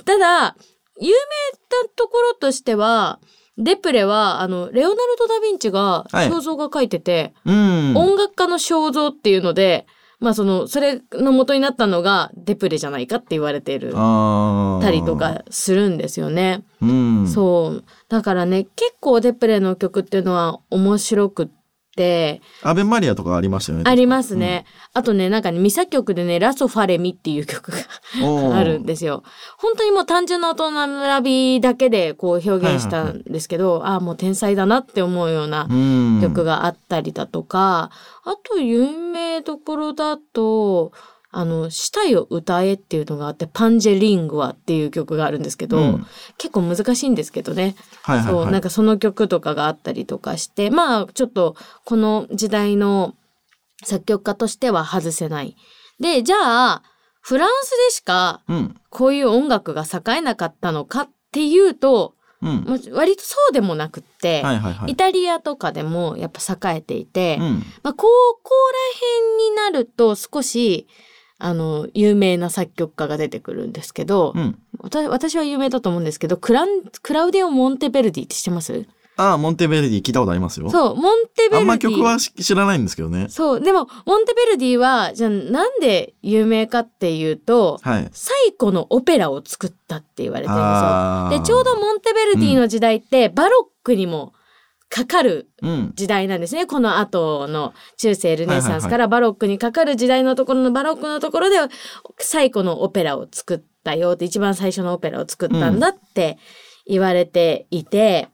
ただ、有名なところとしては、デプレは、あの、レオナルド・ダ・ヴィンチがはい肖像画描いてて、うん。音楽家の肖像っていうので、まあその、それの元になったのがデプレじゃないかって言われているたりと。かするんですよね。うん。そう。だからね、結構デプレの曲っていうのは面白くって、アベマリアとかありましたよね。ありますね。あとね、なんかね、未作曲でね、ラソファレミっていう曲があるんですよ。本当にもう単純な音の並びだけでこう表現したんですけど、ああ、もう天才だなって思うようなうん。曲があったりだとか、あと有名どころだと、あの、死体を歌えっていうのがあって、パンジェリングアっていう曲があるんですけど、うん結構難しいんですけどね。はいはいそう、はい。なんかその曲とかがあったりとかして、まあ、ちょっとこの時代の作曲家としては外せない。で、じゃあ、フランスでしかうん。こういう音楽が栄えなかったのかっていうと、うん。まあ割とそうでもなくって、はいはいはいイ。タリアとかでもやっぱ栄えていて、うん。まあ、高校ら辺になると少し、あの、有名な作曲家が出てくるんですけど、うん。私私は有名だと思うんですけど、クラン、クラウディオ・モンテベルディって知ってます？ああ、モンテベルディ聞いたことありますよ。そう、モンテベルディ。あんま曲はし知らないんですけどね。そう、でも、モンテベルディは、じゃあなんで有名かっていうと、はい。最古のオペラを作ったって言われてるんですよ。で、ちょうどモンテベルディの時代って、バロックにもかかるうん。時代なんですね。この後の中世ルネサンスからバロックにかかる時代のところのバロックのところで最古のオペラを作ったよって一番最初のオペラを作ったんだって言われていて、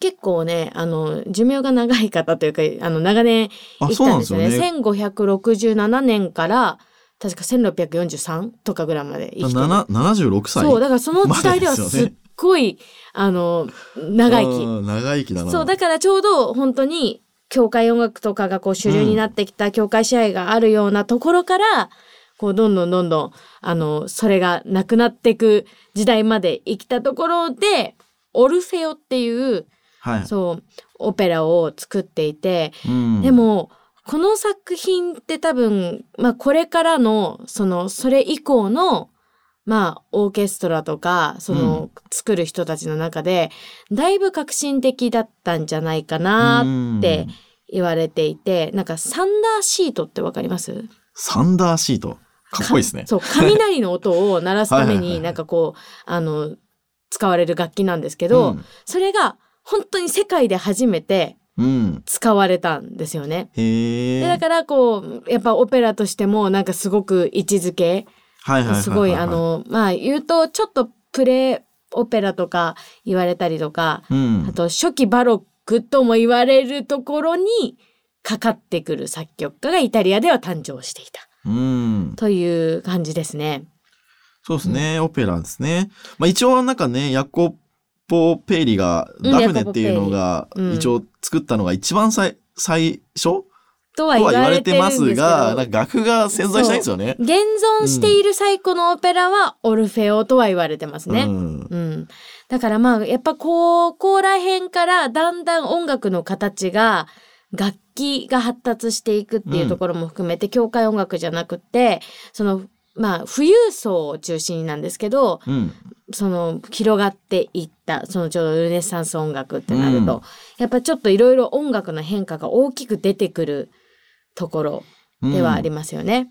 結構ねあの寿命が長い方というかあの長年あ、生きそうなんたんですよね。よね。1567年から確か1643とかぐらいまで生きてる。な76歳。そうだからその時代ではすっまでですよねごい、あの長生き。うん長生きだな。そう、だからちょうど本当に教会音楽とかがこう主流になってきた教会支配があるようなところから、こうどんどんどんどん、あの、それがなくなっていく時代まで生きたところで、オルフェオっていう、はい。そう、オペラを作っていて、うんで、も、この作品って多分、まあこれからの、その、それ以降の、まあ、オーケストラとか、その、作る人たちの中で、だいぶ革新的だったんじゃないかなって言われていて、なんかサンダーシートってわかります？サンダーシート？かっこいいですね。そう、雷の音を鳴らすために、なんかこう、あの、使われる楽器なんですけど、うんそれが本当に世界で初めてうん。使われたんですよね。だからこうやっぱオペラとしてもなんかすごく位置づけすごいあ、のまあ言うとちょっとプレオペラとか言われたりとか、うんあ。と初期バロックとも言われるところにかかってくる作曲家がイタリアでは誕生していたうん。という感じですね。そうですね。オペラですね。まあ一応なんかね、ヤコポ・ペイリがうんダフネっていうのが一応作ったのが一番最最初とは言わわれてますが、なんか楽が潜在しないんですよね。現存している最古のオペラはオルフェオとは言われてますね。うんうん。だからまあ、やっぱ高校ら辺からだんだん音楽の形が楽器が発達していくっていうところも含めて、教会音楽じゃなくってそのまあ富裕層を中心なんですけどうん。その広がっていったそのちょうどルネサンス音楽ってなると、うんやっぱちょっといろいろ音楽の変化が大きく出てくるところではありますよね。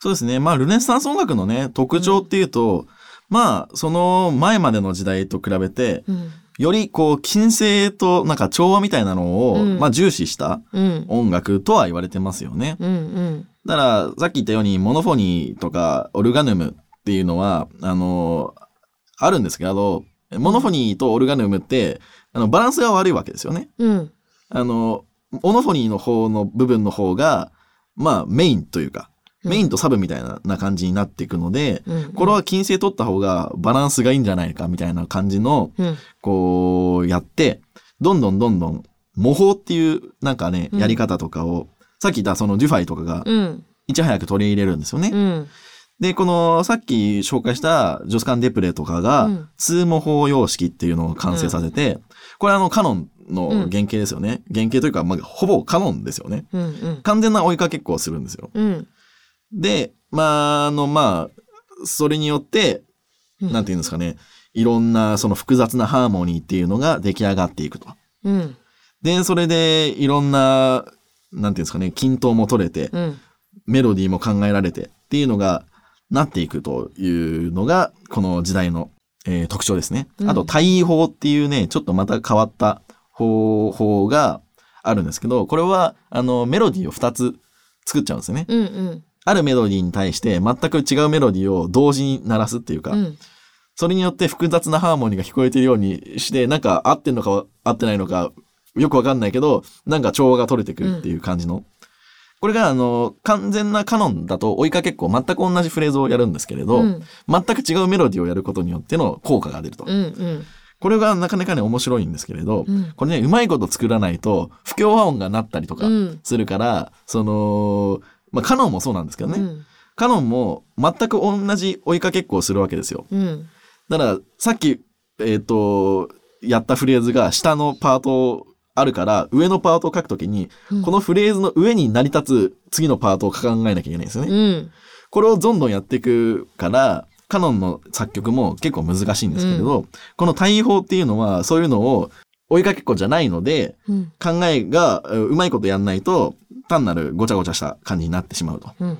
そうですね。まあ、ルネサンス音楽のね、特徴っていうと、まあ、その前までの時代と比べて、うんよりこう、金星となんか調和みたいなのを、うんまあ、重視したうん音楽とは言われてますよね。うんうんだから、さっき言ったように、モノフォニーとか、オルガヌムっていうのは、あの、あるんですけど、モノフォニーとオルガヌムって、あの、バランスが悪いわけですよね。うんあの、オノフォニーの方の部分の方が、まあ、メインというか、メインとサブみたいなな感じになっていくので、うん。これは均整取った方がバランスがいいんじゃないかみたいな感じの、うん。こう、やって、どんどんどんどん、模倣っていう、なんかね、うん。やり方とかを、さっき言ったそのデュファイとかが、うん。いち早く取り入れるんですよね。うん。で、この、さっき紹介したジョスカン・デプレとかが、うん。通模倣様式っていうのを完成させて、これあの、カノンの原型ですよね。原型というか、まあ、ほぼカノンですよね。うんうん完全な追いかけっこをするんですよ。うんで、まあ、あの、まあ、それによって、うんなんていうんですかね、いろんなその複雑なハーモニーっていうのが出来上がっていくと。うんで、それでいろんな、なんていうんですかね、均等も取れて、うんメロディーも考えられてっていうのがなっていくというのが、この時代の、えー特徴ですね。うんあと、対位法っていうね、ちょっとまた変わった方法があるんですけど、これは、あの、メロディーを2つ作っちゃうんですよね。うんうんあるメロディーに対して全く違うメロディーを同時に鳴らすっていうか、うんそれによって複雑なハーモニーが聞こえてるようにして、なんか合ってんのか合ってないのかよくわかんないけど、なんか調和が取れてくるっていう感じの。これがあの、完全なカノンだと追いかけっこ全く同じフレーズをやるんですけれど、うん全く違うメロディーをやることによっての効果が出ると。うんうんこれがなかなかね面白いんですけれど、うんこれね、うまいこと作らないと不協和音が鳴ったりとかうんするから、その、まあカノンもそうなんですけどね。うんカノンも全く同じ追いかけっこをするわけですよ。うんだから、さっき、えっ、と、やったフレーズが下のパートあるから、上のパートを書くときに、うんこのフレーズの上に成り立つ次のパートを考えなきゃいけないんですよね。うんこれをどんどんやっていくから、カノンの作曲も結構難しいんですけれど、この対位法っていうのは、そういうのを追いかけっこじゃないので、うん考えがえーうまいことやんないと、単なるごちゃごちゃした感じになってしまうと。っうん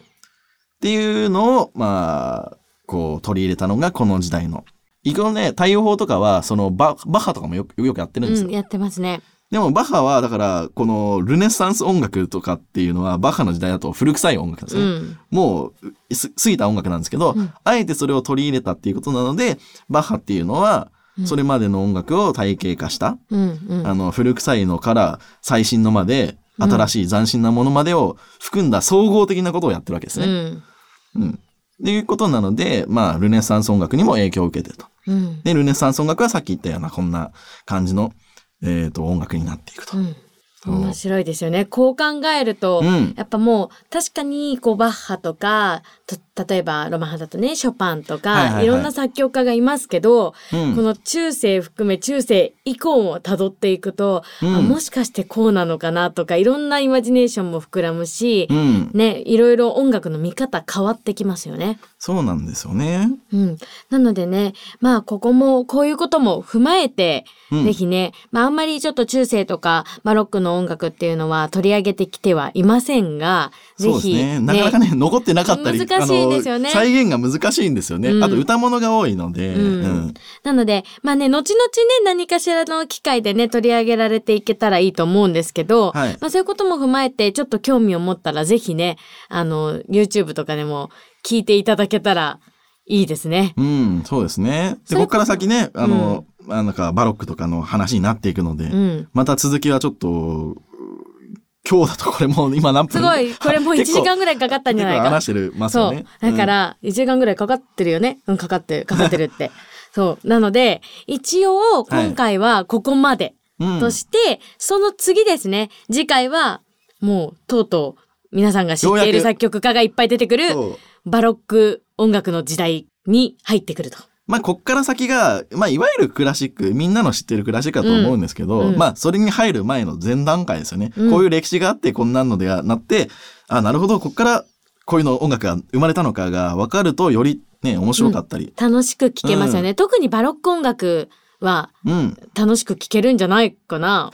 ていうのを、まあ、こう取り入れたのがこの時代の。一応ね、対応法とかは、そのババッハとかもよくよくやってるんですよ。うんやってますね。でもバッハは、だから、このルネサンス音楽とかっていうのは、バッハの時代だと古臭い音楽なんですね。うんもう、す過ぎた音楽なんですけど、うんあえてそれを取り入れたっていうことなので、バッハっていうのは、それまでの音楽を体系化した、うんうんあの、古臭いのから最新のまで、うん新しい斬新なものまでを含んだ総合的なことをやってるわけですね。うんうん。っていうことなので、まあ、ルネサンス音楽にも影響を受けてると。うんで、ルネサンス音楽はさっき言ったような、こんな感じの、えー、と、音楽になっていくと。うん面白いですよね。こう考えると、うんやっぱもう確かにこうバッハとかと例えばロマン派だとねショパンとか、いはいはいはいろんな作曲家がいますけど、うんこの中世含め中世以降をたどっていくと、うんあもしかしてこうなのかなとかいろんなイマジネーションも膨らむし、うん。ねいろいろ音楽の見方変わってきますよね。そうなんですよね。うん、なのでねまあここもこういうことも踏まえて、うんぜひね、まあ、あんまりちょっと中世とかバロックの音楽っていうのは取り上げてきてはいませんがぜひ、そうですね。なかなかね、残ってなかったり。難しいんですよねあの再現が難しいんですよね。うんあと歌物が多いので。うんうんなのでまあね後々ね何かしらの機会でね取り上げられていけたらいいと思うんですけど、はいまあ、そういうことも踏まえてちょっと興味を持ったらぜひねあの YouTube とかでも聞いていただけたらいいですね。うん、そうですね。で、ここから先ね、あの、あなんかバロックとかの話になっていくので、うんまた続きはちょっと、う今日だとこれもう今何分すごいこれもう1時間ぐらいかかったんじゃない？か。話してるますそう。だから、1時間ぐらいかかってるよね？うん、かかってる、かかってるって。そう。なので、一応、今回はここまでうん、として、その次ですね。次回は、もう、とうとう、皆さんが知っている作曲家がいっぱい出てくる、バロック音楽の時代に入ってくると。まあ、こっから先が、まあ、いわゆるクラシック、みんなの知ってるクラシックだと思うんですけど、うんうんまあ、それに入る前の前段階ですよね。うんこういう歴史があって、こんなのではなって、あ、なるほど、こっからこういうの音楽が生まれたのかが分かると、よりね、面白かったり。楽しく聴けますよね。特にバロック音楽はうん。楽しく聴けるんじゃないかな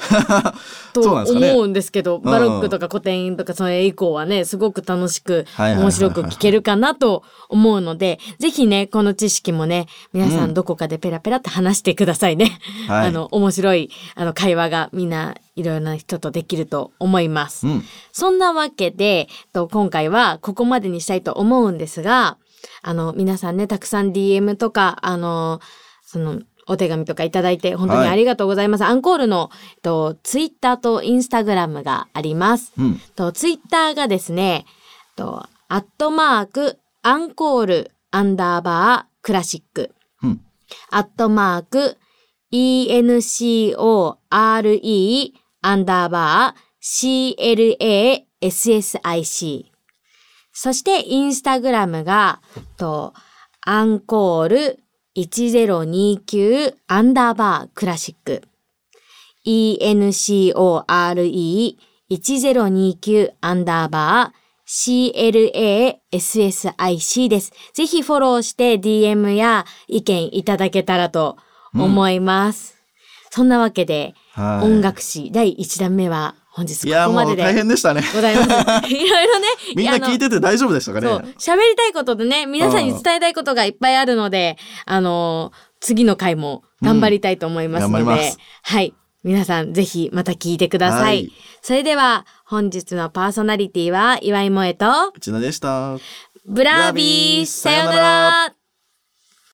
と思うんですけど、バロックとか古典とかそれ以降はね、すごく楽しく面白く聴けるかなと思うので、ぜひね、この知識もね、皆さうんんどこかでペラペラって話してくださいね。はい あの、面白いあの会話がみんないろいろな人とできると思います。うん。そんなわけで、と今回はここまでにしたいと思うんですが、あの、皆さんね、たくさん DM とか、あの、その、お手紙とかいただいて本当にはいありがとうございます。アンコールの、と、ツイッターとインスタグラムがあります。うん。と、ツイッターがですね、と、アットマーク、アンコール、アンダーバー、クラシック。うん。アットマーク、ENCORE、アンダーバー、CLASSIC。そして、インスタグラムが、と、アンコール1029アンダーバークラシック。ENCORE1029 アンダーバー CLASSIC です。ぜひフォローして DM や意見いただけたらと思います。そんなわけで、はい。音楽史第1弾目は本日ここまでで大変でしたね。ございます。いろいろね。みんな聞いてて大丈夫でしたかそうね。喋りたいことでね、皆さんに伝えたいことがいっぱいあるので、あのー次の回も頑張りたいと思いますので、うん頑張りますはい。皆さんぜひまた聞いてください。はいそれでは、本日のパーソナリティは岩井萌と、内田でした。ブラービー、さようなら